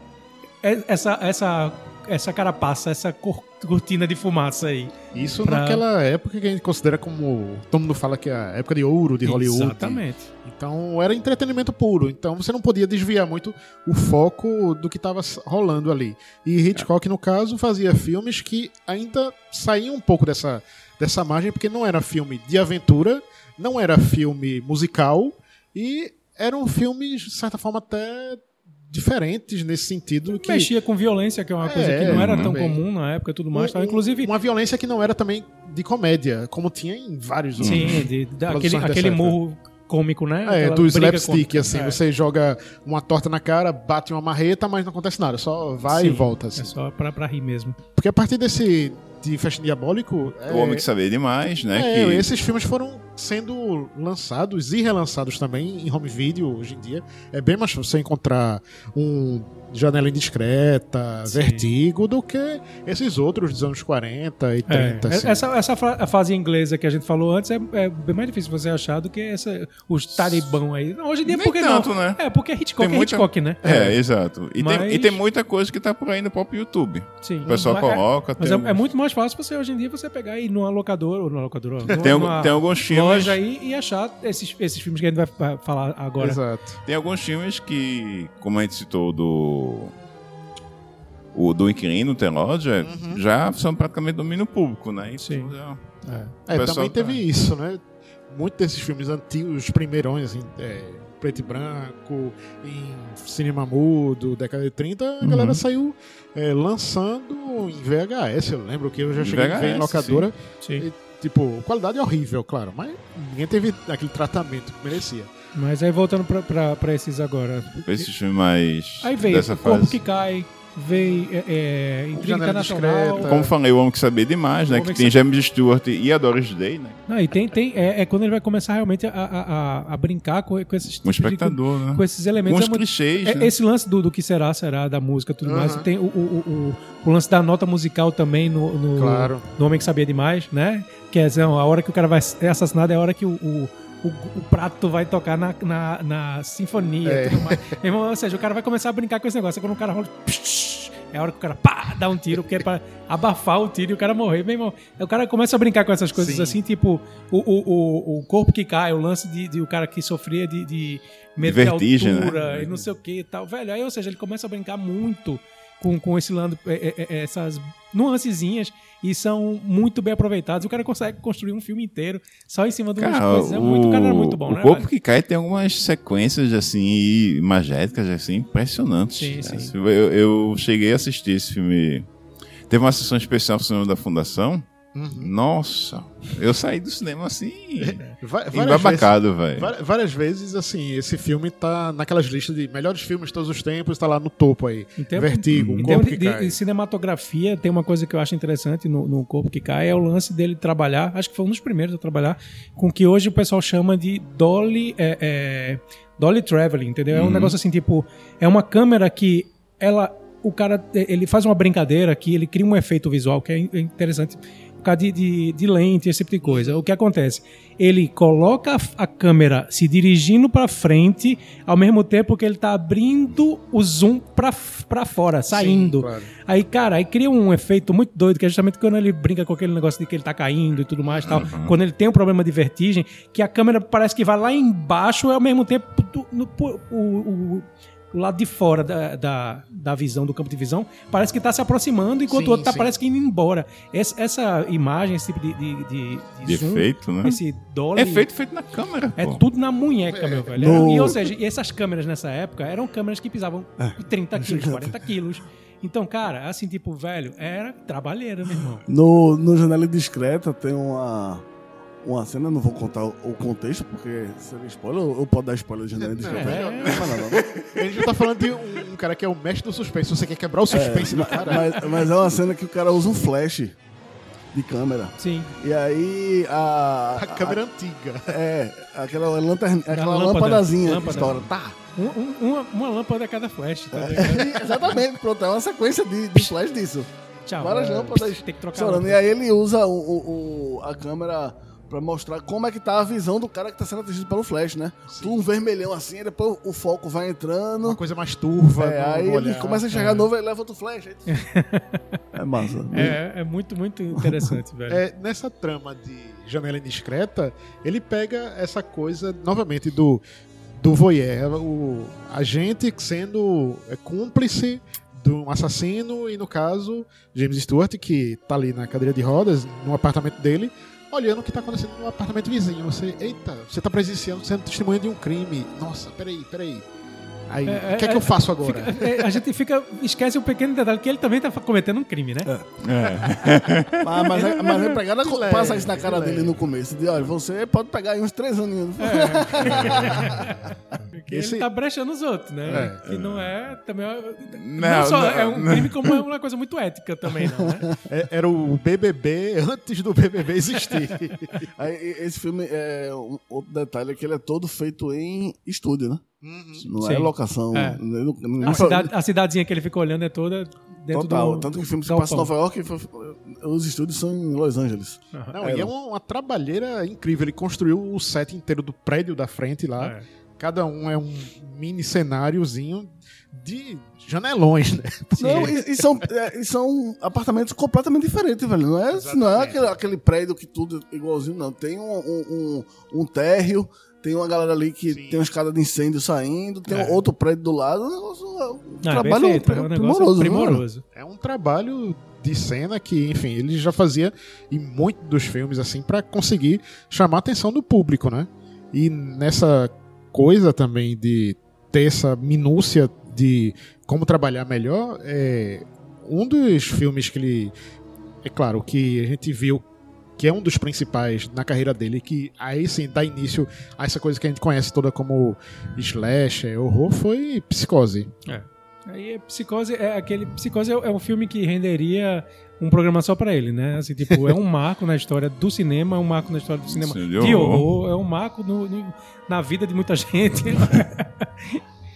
essa, essa, essa carapaça, essa cor- cortina de fumaça aí. Isso Pra- naquela época que a gente considera como. Todo mundo fala que é a época de ouro de Hollywood. Exatamente. Então era entretenimento puro. Então você não podia desviar muito o foco do que estava rolando ali. E Hitchcock, no caso, fazia filmes que ainda saíam um pouco dessa, dessa margem, porque não era filme de aventura, não era filme musical e eram filmes, de certa forma, até diferentes nesse sentido. Que Mexia com violência, que é uma coisa É, que não era tão também. comum na época e tudo mais. um- tal. Inclusive, uma violência que não era também de comédia, como tinha em vários outros. sim, de, da- aquele, aquele murro cômico, né? É, Aquela do slapstick, assim, É. você joga uma torta na cara, bate uma marreta, mas não acontece nada, só vai Sim, e volta, assim. É só pra, pra rir mesmo. Porque a partir desse de Festa Diabólico, é, O Homem que Sabia Demais, né? é, que... esses filmes foram sendo lançados e relançados também em home video hoje em dia. É bem mais fácil você encontrar um Janela Indiscreta, Sim. Vertigo, do que esses outros dos anos 40 e 30. É, assim. essa, essa fase inglesa que a gente falou antes é, é bem mais difícil você achar do que essa, os talibão aí. Hoje em dia, Nem por que tanto, não? né? É, porque Hitchcock Tem é muita- Hitchcock, né? É, exato. E, Mas- tem, e tem muita coisa que tá por aí no próprio YouTube. Sim. O pessoal Mas é- coloca. Mas tem é, é muito mais fácil você hoje em dia você pegar e ir numa locadora ou numa locadora. ó, Tem, numa- algum- tem alguns numa filmes loja aí e achar esses, esses filmes que a gente vai fa- falar agora. Exato. Tem alguns filmes que, como a gente citou do. O do Inquilino, The Lodger, já são praticamente domínio público, né? Isso Sim. já- É, pessoal também teve tá- isso, né? Muitos desses filmes antigos, os primeirões, assim, é, preto e branco, em cinema mudo, década de 30, a Uhum. galera saiu é, lançando em VHS. Eu lembro que eu já Em cheguei a ver em VHS, locadora. Sim. E, tipo, qualidade horrível, claro, mas ninguém teve aquele tratamento que merecia. Mas aí voltando pra, pra, pra esses agora. Esses filmes mais. Aí veio dessa o corpo fase. que cai, veio é, é, Intriga Internacional. Discreta. Como falei, o Homem que Sabia Demais, né? Que que tem James Stewart e a Doris Day, né? Não, e tem, tem é, é quando ele vai começar realmente a, a, a, brincar com, com esses Com o tipos de- espectador, né? com esses Com elementos. os É muito- clichês, É, né? Esse lance do, do que será, será, da música e tudo mais. Tem o, o, o, o- o lance da nota musical também no, no, Claro. no Homem que Sabia Demais, né? Que é a hora que o cara vai ser assassinado é a hora que o, o, o, o prato vai tocar na, na, na sinfonia É. tudo mais. Irmão, ou seja, o cara vai começar a brincar com esse negócio. É quando o cara rola. psh, É a hora que o cara pá, dá um tiro, porque é pra abafar o tiro e o cara morrer. Meu irmão, o cara começa a brincar com essas coisas Sim. assim, tipo o, o, o, o corpo que cai, o lance de, de o cara que sofria de, de medo de, né? altura e não sei o que e tal. Velho, aí, ou seja, ele começa a brincar muito com, com esse lando, é, é, é, essas nuancezinhas e são muito bem aproveitados. O cara consegue construir um filme inteiro só em cima de umas Cara, coisas. É muito, o cara é muito bom, o né? Corpo velho? que Cai tem algumas sequências, assim, imagéticas, assim, impressionantes. Sim, sim. Eu, eu cheguei a assistir esse filme... Teve uma sessão especial no cinema da Fundação. Uhum. Nossa, eu saí do cinema assim, várias vezes, embabacado, velho. va- várias vezes, assim, esse filme tá naquelas listas de melhores filmes de todos os tempos, tá lá no topo aí. Em termos- Vertigo, um corpo de, que de- cai. de cinematografia, tem uma coisa que eu acho interessante no, no Corpo que Cai, é o lance dele trabalhar, acho que foi um dos primeiros a trabalhar, com o que hoje o pessoal chama de Dolly, é, é, Dolly Traveling, entendeu? É um Uhum. negócio assim, tipo, é uma câmera que ela, o cara, ele faz uma brincadeira que ele cria um efeito visual que é é interessante por causa de, de, de lente, esse tipo de coisa. O que acontece? Ele coloca a, câmera se dirigindo pra frente, ao mesmo tempo que ele tá abrindo o zoom pra fora, saindo. claro. Aí, cara, aí cria um efeito muito doido, que é justamente quando ele brinca com aquele negócio de que ele tá caindo e tudo mais e tal. Quando ele tem um problema de vertigem, que a câmera parece que vai lá embaixo e ao mesmo tempo do- no- o, o- o lado de fora da, da, da visão, do campo de visão, parece que tá se aproximando, enquanto Sim, o outro tá, sim. parece que indo embora. Essa, essa imagem, esse tipo de, de, de, de zoom, efeito, né? esse dolly... É feito feito na câmera, É pô. tudo na munheca, meu velho. No- E, ou seja, e essas câmeras nessa época eram câmeras que pisavam É. 30 <laughs> quilos, 40 quilos. Então, cara, assim, tipo, velho, era trabalheira, meu irmão. No, no Janela Indiscreta tem uma, uma cena, não vou contar o, contexto, porque seria spoiler, ou eu posso dar spoiler de? É. Não, não, não, não. A gente tá falando de um, um cara que é o mestre do suspense. Você quer quebrar o suspense do cara? Mas, mas é uma cena que o cara usa um flash de câmera. Sim. E aí a. A câmera antiga. É, aquela, lanterna, aquela lâmpada. lâmpadazinha que Lâmpada. estoura. Tá. Um- um- uma, uma lâmpada a cada flash, tá É. <laughs> Exatamente, pronto, é uma sequência de, de flash disso. Tchau. Várias é, lâmpadas Tem que trocar a estourando. E lâmpada. aí ele usa o, o- o- a câmera pra mostrar como é que tá a visão do cara que tá sendo atingido pelo flash, né? Tudo um vermelhão assim, aí depois o foco vai entrando. Uma coisa mais turva. É, aí no ele olhar. começa a enxergar novo e leva outro flash. Aí... <laughs> é massa. É, é muito, muito interessante, <laughs> velho. É, nessa trama de janela indiscreta, ele pega essa coisa, novamente, do, do voyeur, o agente sendo é, cúmplice de um assassino e, no caso, James Stewart, que tá ali na cadeira de rodas, no apartamento dele, olhando o que tá acontecendo no apartamento vizinho. Você, eita, você tá presenciando, sendo testemunha de um crime. Nossa, peraí, peraí. Aí, É, o que é, é, que eu faço agora? Fica- é, a gente fica. Esquece um pequeno detalhe que ele também tá cometendo um crime, né? É. <laughs> Mas, mas, a- mas a empregada passa isso na cara dele no começo. De, olha, você pode pegar aí uns três aninhos. <laughs> Porque Esse- ele tá brechando os outros, né? É. Que não é também. é- Não, Não, só não, é um não. crime, como é uma coisa muito ética também, não, né? É, Era o BBB antes do BBB existir. <laughs> Aí, esse filme, é, um, outro detalhe é que ele é todo feito em estúdio, né? Não é Sim. locação. É. Não- não- A, cidade, a cidadezinha que ele fica olhando é toda dentro Total. do. Tanto que o filme se passa em Nova York e os estúdios são em Los Angeles. Não, É, e é uma, uma trabalheira incrível. Ele construiu o set inteiro do prédio da frente lá. É. cada um é um mini cenáriozinho de janelões, né? <laughs> Não, e, e são, é, e são apartamentos completamente diferentes, velho. Não é, não é aquele, aquele prédio que tudo é igualzinho, não. Tem um, um, um, um térreo, tem uma galera ali que Sim. tem uma escada de incêndio saindo, tem É. outro prédio do lado. Um, negócio, é um Não, é trabalho é um pri- negócio primoroso. né? primoroso. É um trabalho de cena que, enfim, ele já fazia em muitos dos filmes assim pra conseguir chamar a atenção do público, né? E nessa coisa também de ter essa minúcia de como trabalhar melhor, é um dos filmes que ele é claro que a gente viu que é um dos principais na carreira dele, que aí sim dá início a essa coisa que a gente conhece toda como slasher, horror, foi Psicose. Aí, Psicose é aquele. Psicose é, é um filme que renderia um programa só pra ele, né? Assim, tipo, é um marco na história do cinema, é um marco na história do cinema Sim, de horror. é um marco no- no- na vida de muita <laughs> gente.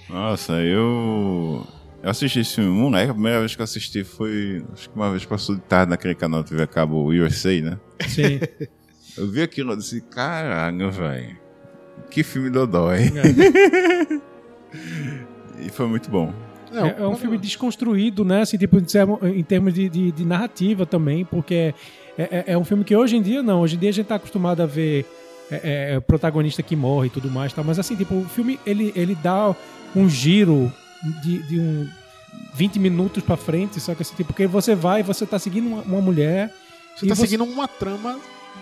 Nossa, eu. Eu assisti esse filme, moleque. A primeira vez que eu assisti foi. Acho que uma vez passou de tarde naquele canal TV a cabo USA, né? Sim. <laughs> Eu vi aquilo e disse: caralho, velho. Que filme dodói. É. <laughs> E foi muito bom. Não, É, é um filme desconstruído, né? Assim, tipo, em termo- em termos de, de- de narrativa também, porque é, é- é um filme que hoje em dia não. Hoje em dia a gente tá acostumado a ver é, é, protagonista que morre e tudo mais, tá? mas assim, tipo, o filme ele, ele dá um giro de, de um 20 minutos pra frente, só que assim, tipo, porque você vai, você tá seguindo uma, uma mulher. Você tá seguindo uma trama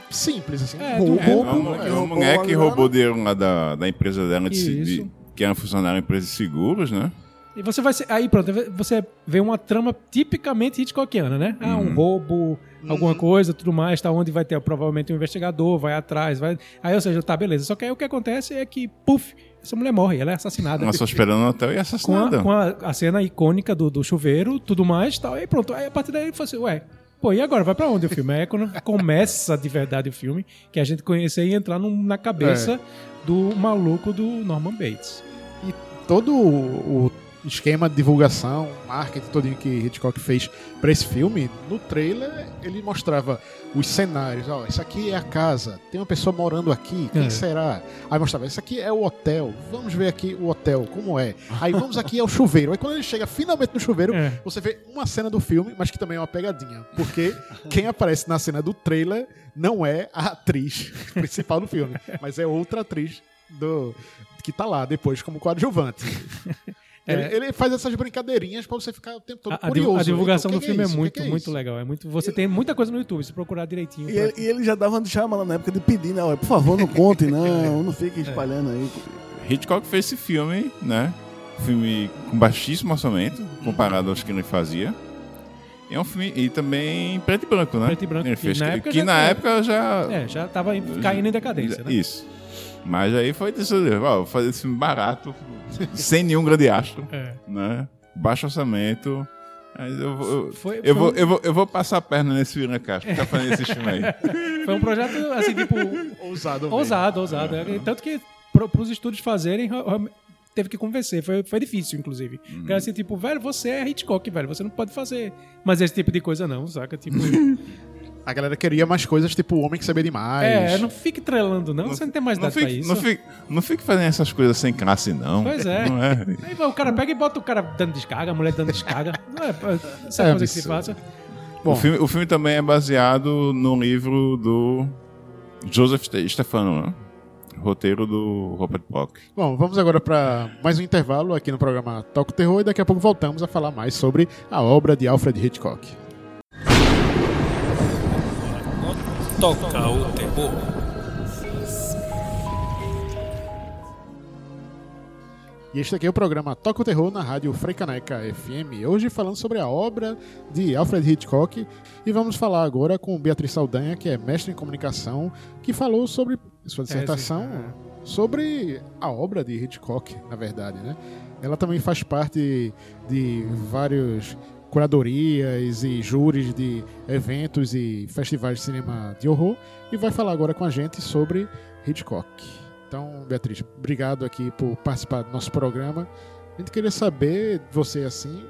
simples, assim. É, roubo, é, Uma, roubo, uma, é. uma roubou mulher que roubou dinheiro lá da, da empresa dela, de, de- que era funcionária da empresa de seguros, né? E você vai ser, aí pronto, você vê uma trama tipicamente Hitchcockiana, né? Ah, um Uhum. roubo, alguma coisa, tudo mais, tá onde vai ter provavelmente um investigador, vai atrás, vai. Aí, ou seja, tá beleza. Só que aí o que acontece é que, puf, essa mulher morre, ela é assassinada. Ela só esperando no hotel e Com, assassinada. a, com a, a cena icônica do, do chuveiro, tudo mais, tal. Aí pronto, aí a partir daí ele falou assim, ué, pô, e agora? Vai pra onde o filme? Aí é quando começa de verdade o filme, que a gente conhecer e entrar num- na cabeça É. do maluco do Norman Bates. todo o, o esquema de divulgação, marketing todinho que Hitchcock fez pra esse filme, no trailer ele mostrava os cenários. Ó, isso aqui é a casa, tem uma pessoa morando aqui, quem É. será? Aí mostrava, isso aqui é o hotel, vamos ver aqui o hotel, como é. Aí <laughs> vamos aqui ao chuveiro. Aí quando ele chega finalmente no chuveiro, É. você vê uma cena do filme, mas que também é uma pegadinha. Porque quem aparece na cena do trailer não é a atriz <laughs> principal do filme, mas é outra atriz do que tá lá depois como coadjuvante. <laughs> Ele, É. ele faz essas brincadeirinhas pra você ficar o tempo todo A, a curioso. a divulgação Então, do que filme é, isso? Que muito, que é muito legal. É muito, você tem muita coisa no YouTube, se procurar direitinho. E pra- ele, e ele já dava de chamada na época de pedir, né? Por favor, não conte, não. <laughs> Não fique espalhando aí. Hitchcock fez esse filme, né? Filme com baixíssimo orçamento, comparado aos que ele fazia. E é um filme. E também preto e branco, né? Preto e branco, Ele que fez, na que época que já na tinha- época já. É, já tava caindo em decadência, né? Isso. Mas aí foi isso, vou fazer esse filme barato, <laughs> sem nenhum grande astro, É. né? Baixo orçamento. Mas eu vou. Eu, Foi, eu foi vou, um- eu, vou, eu vou passar a perna nesse Castro, que tá fazendo esse filme aí. <laughs> Foi um projeto, assim, tipo, Ousado. ousado, ousado. É, Tanto que pro, pros estúdios fazerem, teve que convencer. Foi, foi difícil, inclusive. Uhum. Porque assim, tipo, velho, você é Hitchcock, velho. Você não pode fazer. Mas esse tipo de coisa não, saca? Tipo, <laughs> A galera queria mais coisas tipo O Homem que Sabia Demais. é, não fique trelando, não. Você não tem mais Não idade pra isso. não, fique, não fique fazendo essas coisas sem classe, não. Pois é. Não é. Aí o cara pega e bota o cara dando descarga, a mulher dando descarga. Não é, essa É coisa que se passa. Bom. o, filme, o filme também é baseado no livro do Joseph Ste- Stefano, né? Roteiro do Robert Bloch. Bom, vamos agora para mais um intervalo aqui no programa Toco Terror e daqui a pouco voltamos a falar mais sobre a obra de Alfred Hitchcock. Toca o terror. E este aqui é o programa Toca o Terror na rádio Freicaneca FM. Hoje falando sobre a obra de Alfred Hitchcock. E vamos falar agora com Beatriz Saldanha, que é mestre em comunicação, que falou sobre sua dissertação é. sobre a obra de Hitchcock, na verdade, né? Ela também faz parte de vários curadorias e júris de eventos e festivais de cinema de horror e vai falar agora com a gente sobre Hitchcock. Então, Beatriz, obrigado aqui por participar do nosso programa. A gente queria saber de você assim,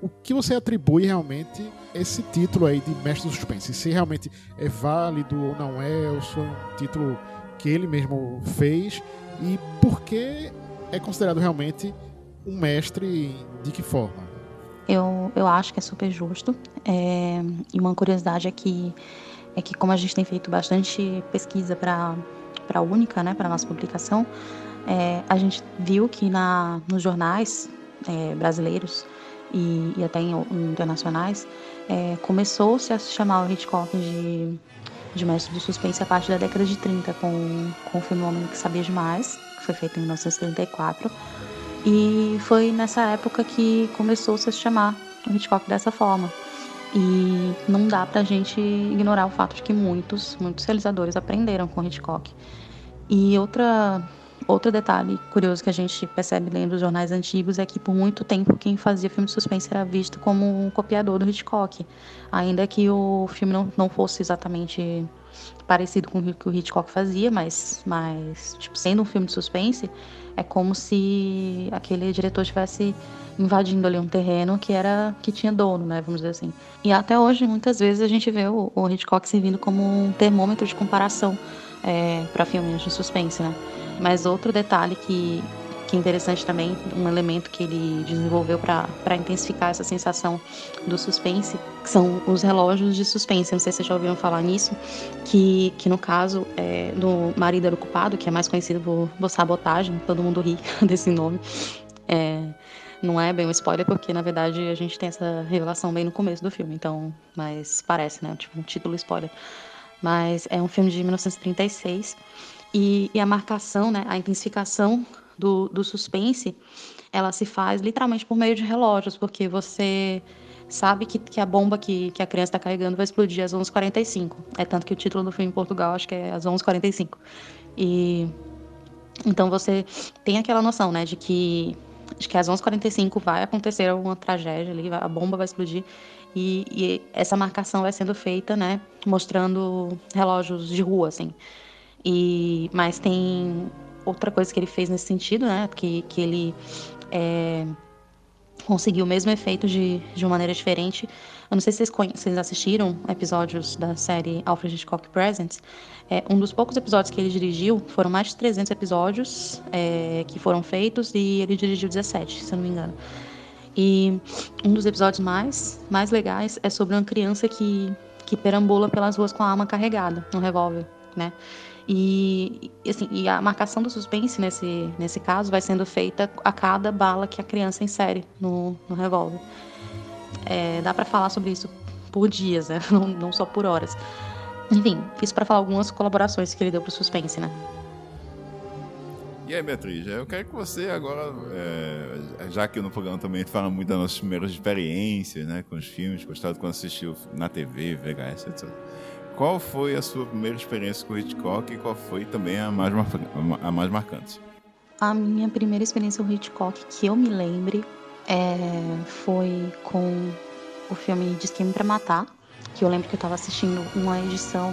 o que você atribui realmente esse título aí de mestre do suspense? Se realmente é válido ou não é, ou se foi um título que ele mesmo fez e por que é considerado realmente um mestre de que forma? Eu, eu acho que é super justo. É, e uma curiosidade é que, é que, como a gente tem feito bastante pesquisa para a Única, né, para nossa publicação, é, a gente viu que na, nos jornais é, brasileiros e, e, até em, em internacionais, é, começou-se a chamar o Hitchcock de, de mestre do suspense a partir da década de 30, com, com o filme Homem que Sabia Demais, que foi feito em 1934. E foi nessa época que começou-se a se chamar o Hitchcock dessa forma. E não dá pra gente ignorar o fato de que muitos, muitos realizadores aprenderam com Hitchcock. E outra Outro detalhe curioso que a gente percebe lendo os jornais antigos é que por muito tempo quem fazia filme de suspense era visto como um copiador do Hitchcock, ainda que o filme não, não fosse exatamente parecido com o que o Hitchcock fazia, mas, mas tipo, sendo um filme de suspense, é como se aquele diretor estivesse invadindo ali um terreno que era que tinha dono, né, vamos dizer assim. E até hoje muitas vezes a gente vê o, o Hitchcock servindo como um termômetro de comparação é, para filmes de suspense, né? Mas outro detalhe que, que é interessante também, um elemento que ele desenvolveu para intensificar essa sensação do suspense, são os relógios de suspense. Não sei se vocês já ouviram falar nisso, que, que no caso é, do Marido Era Ocupado, que é mais conhecido por, por sabotagem, todo mundo ri <laughs> desse nome. É, não é bem um spoiler, porque na verdade a gente tem essa revelação bem no começo do filme, então, mas parece, né? Tipo um título spoiler. Mas é um filme de 1936 e, e a marcação, né, a intensificação do, do suspense, ela se faz literalmente por meio de relógios, porque você sabe que, que a bomba que, que a criança está carregando vai explodir às 11h45. É tanto que o título do filme em Portugal acho que é às 11h45. E então você tem aquela noção, né, de que de que às 11h45 vai acontecer alguma tragédia ali, a bomba vai explodir e, e essa marcação vai sendo feita, né, mostrando relógios de rua, assim. E, mas tem outra coisa que ele fez nesse sentido, né? Que, que ele é, conseguiu o mesmo efeito de, de uma maneira diferente. Eu não sei se vocês, vocês assistiram episódios da série Alfred Hitchcock Presents. É, um dos poucos episódios que ele dirigiu, foram mais de 300 episódios é, que foram feitos e ele dirigiu 17, se eu não me engano. E um dos episódios mais, mais legais é sobre uma criança que, que perambula pelas ruas com a arma carregada, um revólver, né? E, assim, e a marcação do suspense nesse, nesse caso vai sendo feita a cada bala que a criança insere no, no revólver. É, dá para falar sobre isso por dias, né? <laughs> não, não só por horas. Enfim, fiz para falar algumas colaborações que ele deu pro suspense, né? E aí, Beatriz, eu quero que você agora, é, já que no programa também fala muito das nossas primeiras experiências, né, com os filmes, gostado quando assistiu na TV, VHS, etc. Qual foi a sua primeira experiência com Hitchcock e qual foi também a mais, a mais marcante? A minha primeira experiência com Hitchcock, que eu me lembre, é, foi com o filme De Esquema para Matar, que eu lembro que eu estava assistindo uma edição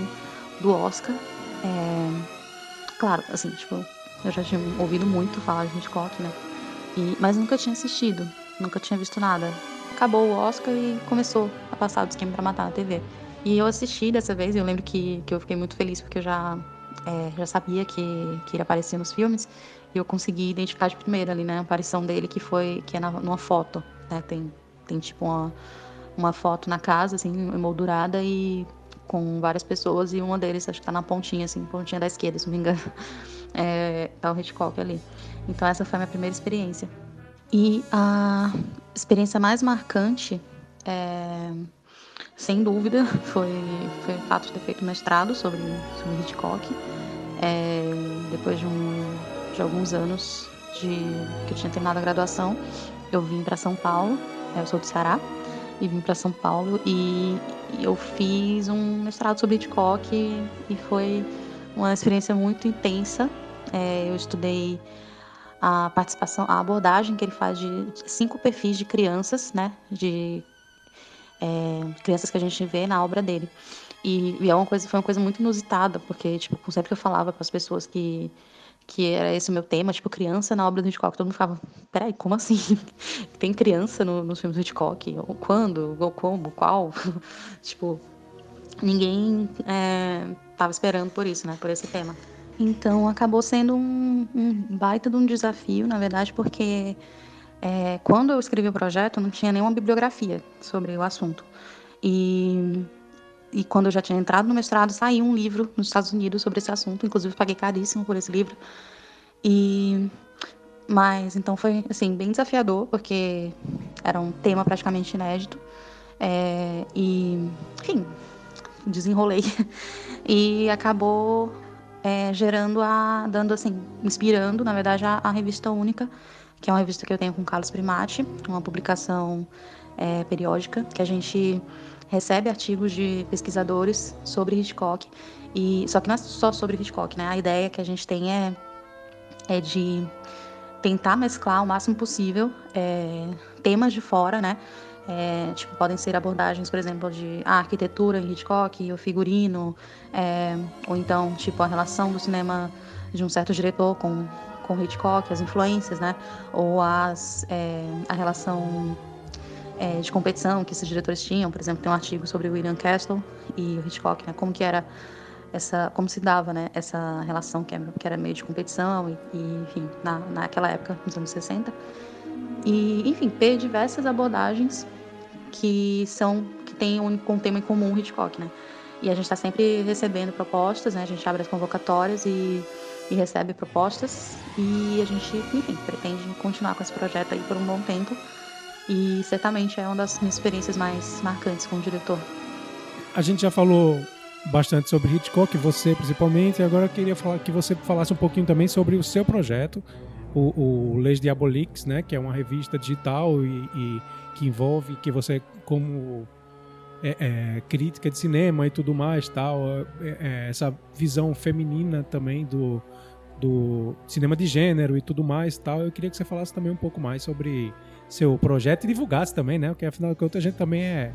do Oscar. É, claro, assim, tipo, eu já tinha ouvido muito falar de Hitchcock, né? E, mas nunca tinha assistido, nunca tinha visto nada. Acabou o Oscar e começou a passar do esquema para matar na TV. E eu assisti dessa vez, eu lembro que, que eu fiquei muito feliz porque eu já, é, já sabia que, que ele aparecia nos filmes. E eu consegui identificar de primeira ali, né? A aparição dele, que foi que é na, numa foto. Né? Tem, tem tipo uma, uma foto na casa, assim, emoldurada e com várias pessoas. E uma deles, acho que tá na pontinha, assim, pontinha da esquerda, se não me engano. <laughs> É, tá o Hitchcock ali. Então essa foi a minha primeira experiência. E a experiência mais marcante é sem dúvida, foi, foi fato de ter feito mestrado sobre, sobre Hitchcock. É, depois de, um, de alguns anos de que eu tinha terminado a graduação, eu vim para São Paulo. É, eu sou do Ceará e vim para São Paulo e, e, eu fiz um mestrado sobre Hitchcock e, e foi uma experiência muito intensa. É, eu estudei a participação, a abordagem que ele faz de cinco perfis de crianças, né, de é, crianças que a gente vê na obra dele. E, e, é uma coisa, foi uma coisa muito inusitada, porque, tipo, sempre que eu falava para as pessoas que, que era esse o meu tema, tipo, criança na obra do Hitchcock, todo mundo ficava, peraí, como assim? <laughs> Tem criança no, nos filmes do Hitchcock? Ou quando? Ou como? Qual? <laughs> tipo, ninguém é, tava esperando por isso, né, por esse tema. Então acabou sendo um, um baita de um desafio, na verdade, porque é, quando eu escrevi o projeto não tinha nenhuma bibliografia sobre o assunto. E, e quando eu já tinha entrado no mestrado, saiu um livro nos Estados Unidos sobre esse assunto, inclusive paguei caríssimo por esse livro. E mas então foi assim bem desafiador porque era um tema praticamente inédito é, e enfim desenrolei <laughs> e acabou é, gerando a dando assim inspirando na verdade a, a, revista única que é uma revista que eu tenho com Carlos Primati uma publicação é, periódica que a gente recebe artigos de pesquisadores sobre Hitchcock e só que não é só sobre Hitchcock né a ideia que a gente tem é é de tentar mesclar o máximo possível é, temas de fora, né? É, tipo, podem ser abordagens, por exemplo, de ah, arquitetura em Hitchcock, o figurino, é, ou então, tipo, a relação do cinema de um certo diretor com, com Hitchcock, as influências, né? Ou as, é, a relação é, de competição que esses diretores tinham. Por exemplo, tem um artigo sobre William Castle e o Hitchcock, né? Como que era essa como se dava né essa relação que era, meio de competição e, e, enfim na, naquela época nos anos 60 e enfim ter diversas abordagens que são que têm um, um tema em comum Hitchcock né e a gente está sempre recebendo propostas né a gente abre as convocatórias e, e recebe propostas e a gente enfim pretende continuar com esse projeto aí por um bom tempo e certamente é uma das minhas experiências mais marcantes como diretor a gente já falou bastante sobre Hitchcock, você principalmente. E agora eu queria falar que você falasse um pouquinho também sobre o seu projeto, o, o Les Diaboliques, né, que é uma revista digital e, e que envolve que você como é, é, crítica de cinema e tudo mais, tal, é, é, essa visão feminina também do, do cinema de gênero e tudo mais, tal. Eu queria que você falasse também um pouco mais sobre seu projeto e divulgasse também, né? Porque afinal de contas a gente também é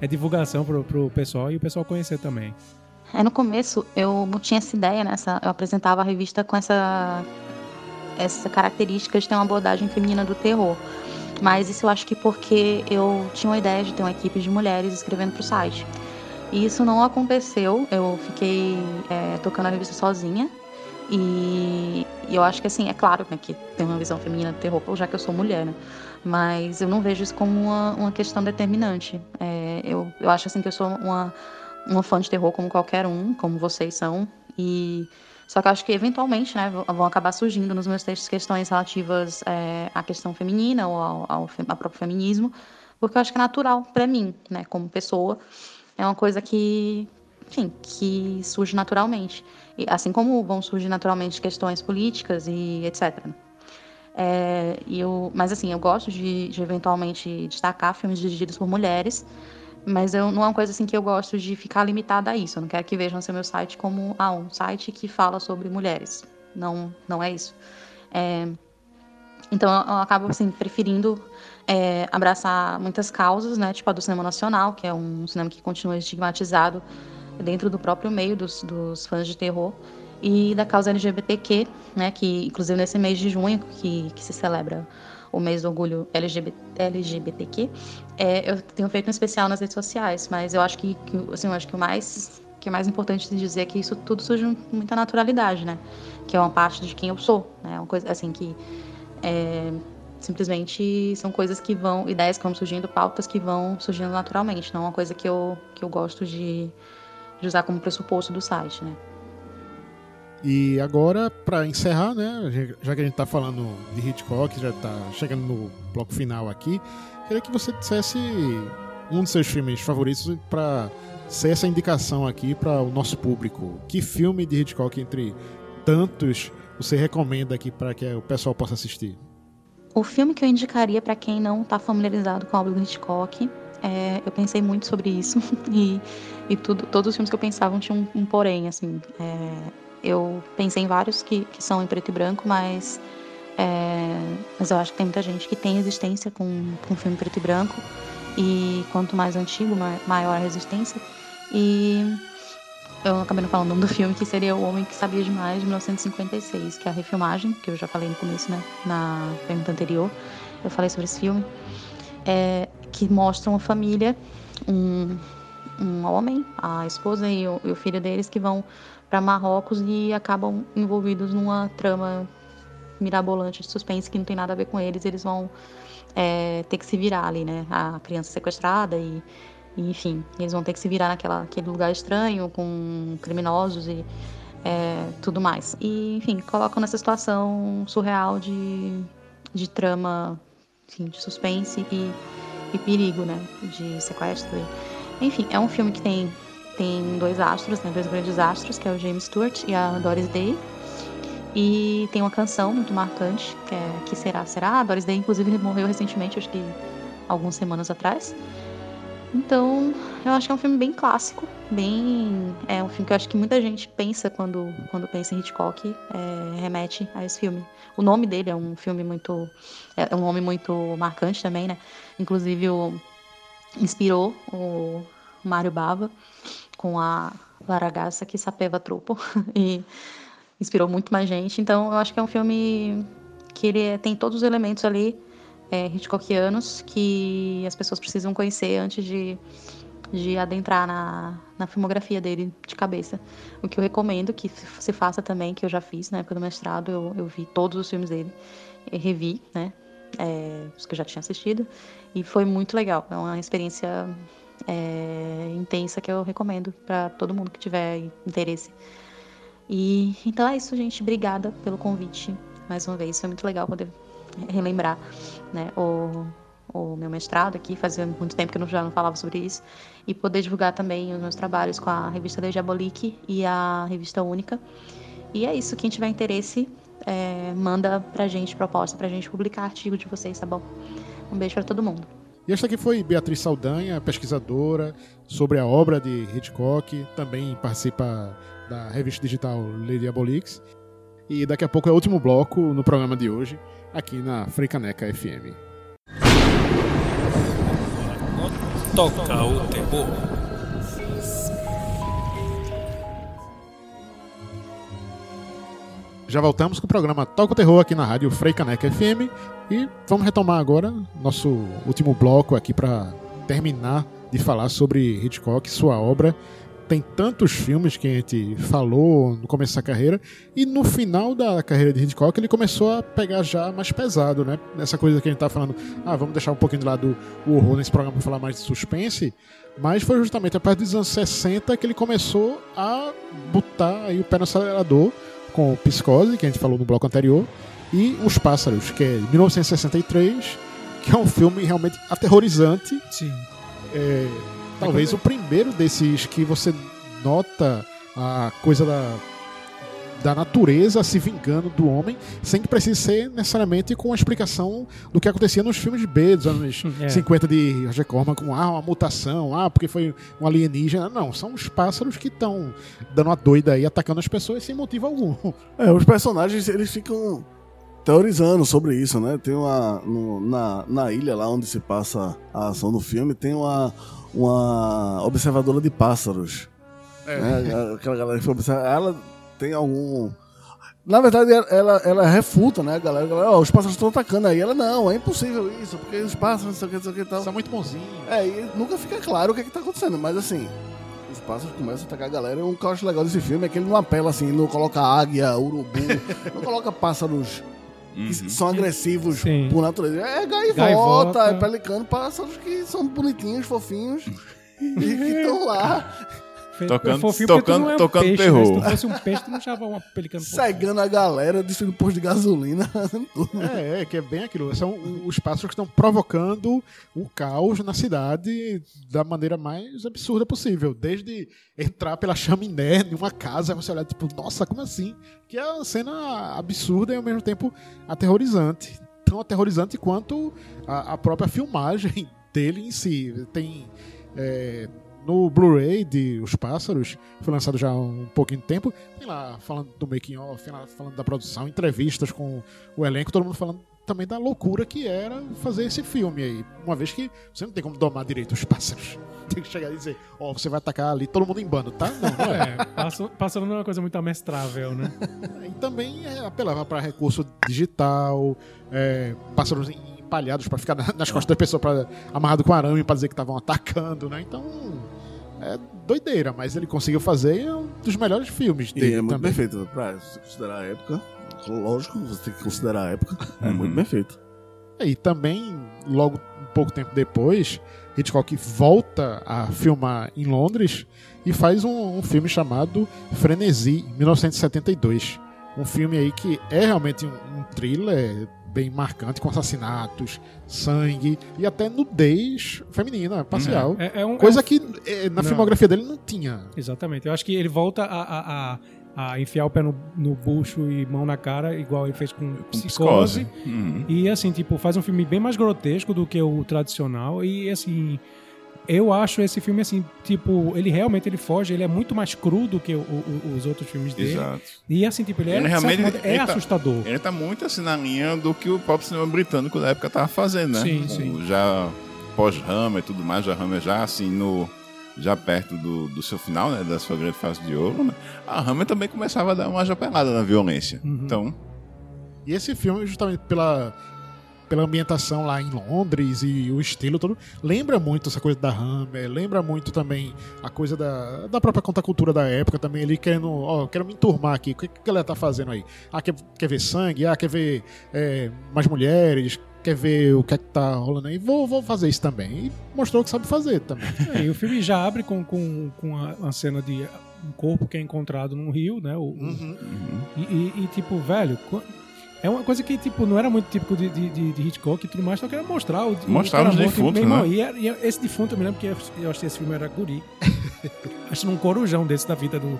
é divulgação pro, pro pessoal e o pessoal conhecer também. É, no começo eu não tinha essa ideia, né? eu apresentava a revista com essa, essa característica de ter uma abordagem feminina do terror. Mas isso eu acho que porque eu tinha uma ideia de ter uma equipe de mulheres escrevendo pro site. E isso não aconteceu, eu fiquei é, tocando a revista sozinha. E, e, eu acho que assim, é claro né, que tem uma visão feminina do terror, já que eu sou mulher, né? Mas eu não vejo isso como uma, uma questão determinante. É, eu, eu acho assim que eu sou uma, uma fã de terror como qualquer um, como vocês são. E só que eu acho que eventualmente, né, vão acabar surgindo nos meus textos questões relativas é, à questão feminina ou ao, ao, ao próprio feminismo, porque eu acho que é natural para mim, né, como pessoa. É uma coisa que, enfim, que surge naturalmente. E, assim como vão surgir naturalmente questões políticas e etc. É, eu, mas assim, eu gosto de, de, eventualmente destacar filmes dirigidos por mulheres, mas eu, não é uma coisa assim que eu gosto de ficar limitada a isso. Eu não quero que vejam seu meu site como ah, um site que fala sobre mulheres. Não, não é isso. É, então eu, eu, acabo assim preferindo é, abraçar muitas causas, né, tipo a do cinema nacional, que é um cinema que continua estigmatizado dentro do próprio meio dos, dos fãs de terror e da causa LGBTQ, né, que inclusive nesse mês de junho, que, que se celebra o mês do orgulho LGBT, LGBTQ, é, eu tenho feito um especial nas redes sociais, mas eu acho que, que assim, eu acho que o mais que é mais importante de dizer é que isso tudo surge com muita naturalidade, né? Que é uma parte de quem eu sou, né? Uma coisa assim que é, simplesmente são coisas que vão, ideias que vão surgindo, pautas que vão surgindo naturalmente, não é uma coisa que eu, que eu gosto de, de usar como pressuposto do site, né? E agora, para encerrar, né, já que a gente está falando de Hitchcock, já está chegando no bloco final aqui, queria que você dissesse um dos seus filmes favoritos para ser essa indicação aqui para o nosso público. Que filme de Hitchcock, entre tantos, você recomenda aqui para que o pessoal possa assistir? O filme que eu indicaria para quem não está familiarizado com a obra do Hitchcock, é, eu pensei muito sobre isso <laughs> e, e tudo, todos os filmes que eu pensava tinham um, um porém, assim. É, eu pensei em vários que, que são em preto e branco, mas, é, mas eu acho que tem muita gente que tem resistência com, com filme preto e branco. E quanto mais antigo, maior a resistência. E eu acabei não falando o nome do filme, que seria O Homem que Sabia Demais, de 1956, que é a refilmagem, que eu já falei no começo, né, na pergunta anterior. Eu falei sobre esse filme, é, que mostra uma família, um, um homem, a esposa e o, e o filho deles que vão para Marrocos e acabam envolvidos numa trama mirabolante de suspense que não tem nada a ver com eles. Eles vão é, ter que se virar ali, né? A criança sequestrada e, e, enfim, eles vão ter que se virar naquela, naquele lugar estranho com criminosos e é, tudo mais. E, enfim, colocam nessa situação surreal de, de trama, enfim, de suspense e, e perigo, né? De sequestro. E, enfim, é um filme que tem, tem dois astros, né? Dois grandes astros, que é o James Stewart e a Doris Day. E tem uma canção muito marcante, que é Que Será, Será. A Doris Day, inclusive, morreu recentemente, acho que algumas semanas atrás. Então, eu acho que é um filme bem clássico, bem é um filme que eu acho que muita gente pensa quando quando pensa em Hitchcock, é, remete a esse filme. O nome dele é um filme muito é um nome muito marcante também, né? Inclusive o inspirou o Mário Bava com a Laragaça que sapeva trupo <laughs> e inspirou muito mais gente. Então, eu acho que é um filme que ele é, tem todos os elementos ali é, Hitchcockianos que as pessoas precisam conhecer antes de, de adentrar na, na filmografia dele de cabeça. O que eu recomendo que se faça também, que eu já fiz na época do mestrado, eu, eu vi todos os filmes dele, revi, né? É, os que eu já tinha assistido, e foi muito legal. É uma experiência é, intensa que eu recomendo para todo mundo que tiver interesse. E então é isso, gente. Obrigada pelo convite mais uma vez. Foi muito legal poder relembrar né, o, o meu mestrado aqui, fazia muito tempo que eu já não falava sobre isso, e poder divulgar também os meus trabalhos com a revista Le Diabolique e a revista Única. E é isso, quem tiver interesse, é, manda pra gente proposta pra gente publicar artigo de vocês, tá bom? Um beijo para todo mundo. E esta aqui foi Beatriz Saldanha, pesquisadora sobre a obra de Hitchcock, também participa da revista digital Le Diaboliques. E daqui a pouco é o último bloco no programa de hoje, aqui na Freicaneca FM. Toca o terror. Já voltamos com o programa Toca o Terror aqui na rádio Freicaneca FM e vamos retomar agora nosso último bloco aqui para terminar de falar sobre Hitchcock, sua obra tem tantos filmes que a gente falou no começo da carreira, e no final da carreira de Hitchcock ele começou a pegar já mais pesado, né? Essa coisa que a gente tá falando, ah, vamos deixar um pouquinho de lado o horror nesse programa para falar mais de suspense, mas foi justamente a partir dos anos 60 que ele começou a botar aí o pé no acelerador com Psicose, que a gente falou no bloco anterior, e Os Pássaros, que é de 1963, que é um filme realmente aterrorizante. Sim. É, talvez o primeiro desses que você nota a coisa da, da natureza se vingando do homem, sem que precise ser necessariamente com a explicação do que acontecia nos filmes B dos anos <laughs> É. 50 de Roger Corman, com ah, uma mutação, ah, porque foi um alienígena. Não, são os pássaros que estão dando uma doida aí, atacando as pessoas sem motivo algum. <laughs> É, os personagens, eles ficam teorizando sobre isso, né? Tem uma. no- na, na ilha lá onde se passa a ação do filme, tem uma, uma observadora de pássaros. Né? Aquela galera que foi observar. Ela tem algum. Na verdade, ela, ela, ela refuta, né, a galera? Galera, ó, os pássaros estão atacando aí. Ela, não, é impossível isso, porque os pássaros, não sei o que, não sei o que e tal. São muito bonzinhos. É, e nunca fica claro o que, é que tá acontecendo, mas assim, os pássaros começam a atacar a galera. E o que eu acho legal desse filme é que ele não apela assim, não coloca águia, urubu, <laughs> não coloca pássaros que Uhum. são agressivos Sim. por natureza. É gaivota, Gaivota. é pelicano, pássaros que são bonitinhos, fofinhos e que estão lá <laughs> Tocando- fofinho tocando- não é um tocando peixe, terror. Né? Se tu fosse um peixe, tu não chamava uma pelicano fofinho. cegando a galera, destruindo posto de gasolina, <laughs> tudo. É, é, que é bem aquilo. São os pássaros que estão provocando o caos na cidade da maneira mais absurda possível. Desde entrar pela chaminé de uma casa, você olhar, tipo, nossa, como assim? Que é uma cena absurda e ao mesmo tempo aterrorizante. Tão aterrorizante quanto a, a própria filmagem <laughs> dele em si. Tem. é, no Blu-ray de Os Pássaros, foi lançado já há um pouquinho de tempo, tem lá falando do making off, tem lá falando da produção, entrevistas com o elenco, todo mundo falando também da loucura que era fazer esse filme aí. Uma vez que você não tem como domar direito os pássaros. <laughs> Tem que chegar e dizer, ó, você vai atacar ali todo mundo em bando, tá? Não, não é. É, passando não é uma coisa muito amestrável, né? <laughs> E também é, apelava para recurso digital, é, pássaros empalhados para ficar na- nas costas da pessoa pra, amarrado com arame para dizer que estavam atacando, né? Então é doideira, mas ele conseguiu fazer e é um dos melhores filmes E dele é muito também. bem feito. Pra você considerar a época, lógico, você tem que considerar a época. É Uhum. muito bem feito. E também, logo um pouco tempo depois, Hitchcock volta a filmar em Londres e faz um, um filme chamado Frenesi, em 1972. Um filme aí que é realmente um, um thriller bem marcante, com assassinatos, sangue e até nudez feminina, parcial. É, é um, Coisa é um- que eh, na Não. filmografia dele não tinha. Exatamente. Eu acho que ele volta a, a, a, a enfiar o pé no, no bucho e mão na cara, igual ele fez com, Com Psicose. psicose. Uhum. E assim, tipo, faz um filme bem mais grotesco do que o tradicional. E assim, eu acho esse filme assim, tipo, ele realmente ele foge, ele é muito mais cru do que o- o- os outros filmes dele. Exato. E assim, tipo, ele é, Ele certo realmente- modo, é ele tá- assustador. Ele tá muito assim na linha do que o próprio cinema britânico da época tava fazendo, né? Sim, Com- sim. Já pós-Hammer e tudo mais, já Hammer já assim no já perto do, do seu final, né, da sua grande fase de ouro, né? A Hammer também começava a dar uma japelada na violência. Uhum. Então, E esse filme, justamente pela, pela ambientação lá em Londres e o estilo todo, lembra muito essa coisa da Hammer, lembra muito também a coisa da, da própria contracultura da época também, ele querendo, ó, quero me enturmar aqui, o que, que ela tá fazendo aí? Ah, quer, quer ver sangue? Ah, quer ver é, mais mulheres? Quer ver o que é que tá rolando aí? Vou, vou fazer isso também. E mostrou que sabe fazer também. <laughs> É, e o filme já abre com, com, com a, uma cena de um corpo que é encontrado num rio, né? O, Uhum. E, e- e, tipo, velho, é uma coisa que, tipo, não era muito típico de, de, de- de Hitchcock e tudo mais, só queria mostrar o Mostrar o cara os defuntos, né? E, era- e esse defunto, eu me lembro que eu, achei esse filme era guri. <laughs> Acho num corujão desse da vida do.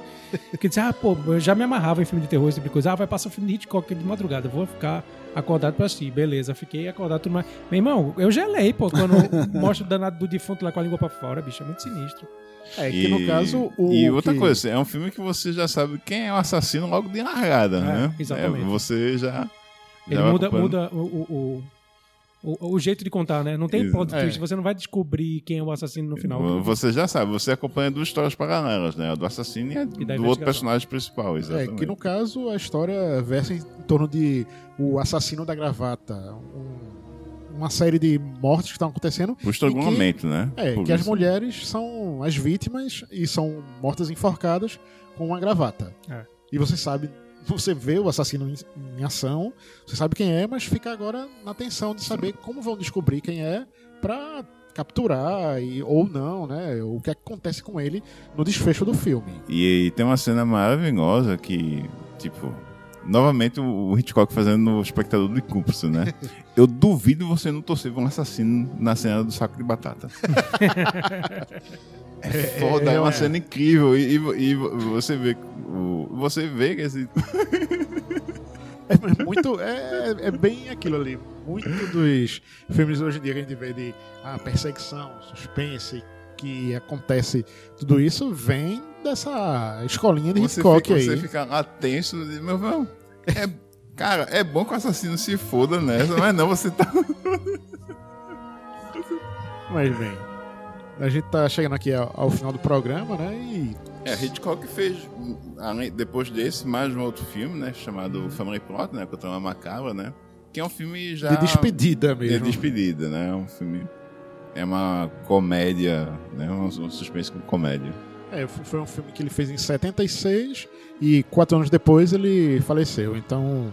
Que disse, ah, pô, eu já me amarrava em filme de terror, esse tipo de coisa. Ah, vai passar filme de Hitchcock de madrugada, eu vou ficar acordado pra assistir. Beleza, fiquei acordado tudo mais. Meu irmão, eu gelei, pô, quando <laughs> mostra o danado do defunto lá com a língua pra fora, bicho, é muito sinistro. É que no caso o. E outra que- coisa, é um filme que você já sabe quem é o assassino logo de largada, É, né? exatamente. É, você já. já Ele vai muda, muda o, o, o, o- jeito de contar, né? Não tem plot é. twist, você não vai descobrir quem é o assassino no final. Você já sabe, você acompanha duas histórias paralelas, né? A do assassino e a da do outro personagem principal, É, exatamente. que no caso a história versa em torno de o assassino da gravata. um- uma série de mortes que estão acontecendo. O estrangulamento, né? É, Por que as isso. mulheres são as vítimas e são mortas enforcadas com uma gravata. É. E você sabe, você vê o assassino em, em ação, você sabe quem é, mas fica agora na tensão de saber como vão descobrir quem é pra capturar e, ou não, né? O que acontece com ele no desfecho do filme. E, e tem uma cena maravilhosa que, tipo, novamente o Hitchcock fazendo o espectador de cúmplice, né? Eu duvido você não torcer um assassino na cena do saco de batata. <laughs> É foda, é, uma é. cena incrível. E, e- e você vê. Você vê que esse. É muito. É, é bem aquilo ali. Muito dos filmes hoje em dia que a gente vê de ah, perseguição, suspense, que acontece. Tudo isso vem dessa escolinha de Você Hitchcock fica, aí. você fica lá tenso e, meu irmão, é, cara, é bom que o assassino se foda nessa, mas não, você tá. Mas bem. A gente tá chegando aqui ao, ao final do programa, né? E. É, Hitchcock fez, depois desse, mais um outro filme, né? Chamado Family Plot, né? Contra uma macabra, né? Que é um filme já. De despedida De mesmo. despedida, né? É um filme. É uma comédia, né? Um, um suspense com comédia. É, foi um filme que ele fez em 76 e quatro anos depois ele faleceu. Então,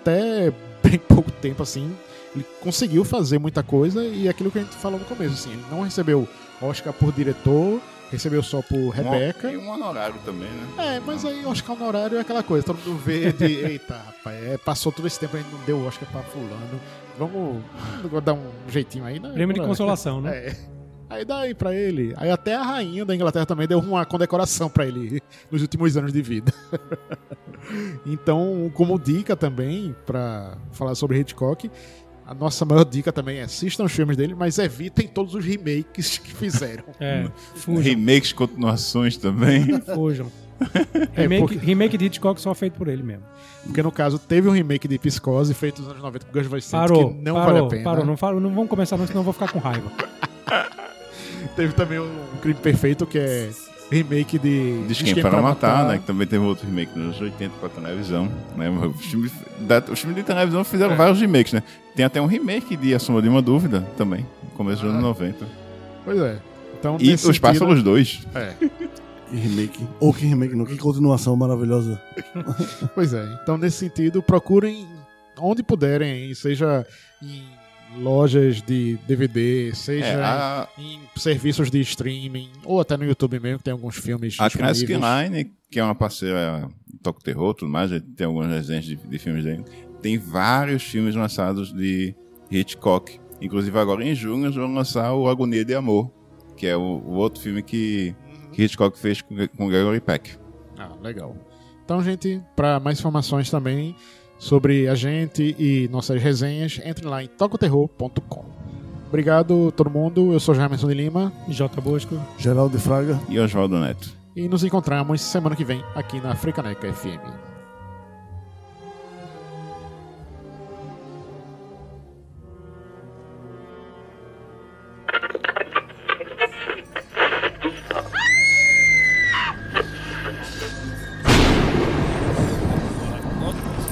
até <laughs> bem pouco tempo assim, ele conseguiu fazer muita coisa e é aquilo que a gente falou no começo, assim, ele não recebeu Oscar por diretor, recebeu só por Rebeca. E um honorário também, né? É, mas aí Oscar honorário é aquela coisa, todo mundo vê de, <laughs> eita, rapaz, é, passou todo esse tempo a gente não deu Oscar pra fulano, vamos, vamos dar um jeitinho aí, né? Prêmio de consolação, né? <laughs> É. Aí dá aí pra ele. Aí até a rainha da Inglaterra também deu uma condecoração pra ele <laughs> nos últimos anos de vida. <laughs> então, como dica também, pra falar sobre Hitchcock, a nossa maior dica também é assistam os filmes dele, mas evitem todos os remakes que fizeram. <laughs> É, fujam, Remakes, continuações também. fujam. É, Remake, porque- remake de Hitchcock só feito por ele mesmo. Porque no caso, teve um remake de Psicose feito nos anos 90 por Gus Van Sant, Parou, que não parou, vale a pena. parou. Não, falo, não vamos começar não, senão eu vou ficar com raiva. Teve também um Crime Perfeito, que é remake de Diz quem para matar, né? Que também teve outro remake nos anos 80 pra televisão. Né? Os filmes, da, os filmes de televisão fizeram É. vários remakes, né? Tem até um remake de A Sombra de uma Dúvida também, no começo dos Ah. anos 90. Pois é. Então, E os Pássaros 2. É, Que remake. Ou que remake, não. Que continuação maravilhosa. <laughs> pois é. Então, nesse sentido, procurem onde puderem, seja em lojas de DVD, seja É, a, em serviços de streaming, ou até no YouTube mesmo, que tem alguns filmes a Classic. Line, que é uma parceira Toco Terror, tudo mais, tem algumas resenhas de, de filmes dele. Tem vários filmes lançados de Hitchcock. Inclusive agora em junho eles vão lançar o Agonia de Amor, que é o, o outro filme que, que Hitchcock fez com, com Gregory Peck. Ah, legal. Então, gente, para mais informações também sobre a gente e nossas resenhas, entre lá em tocoterror.com. Obrigado todo mundo, eu sou Jamerson de Lima J. Bosco. Geraldo de Fraga. E Oswaldo Neto. e nos encontramos semana que vem aqui na Africaneca FM.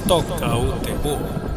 Toca o terror.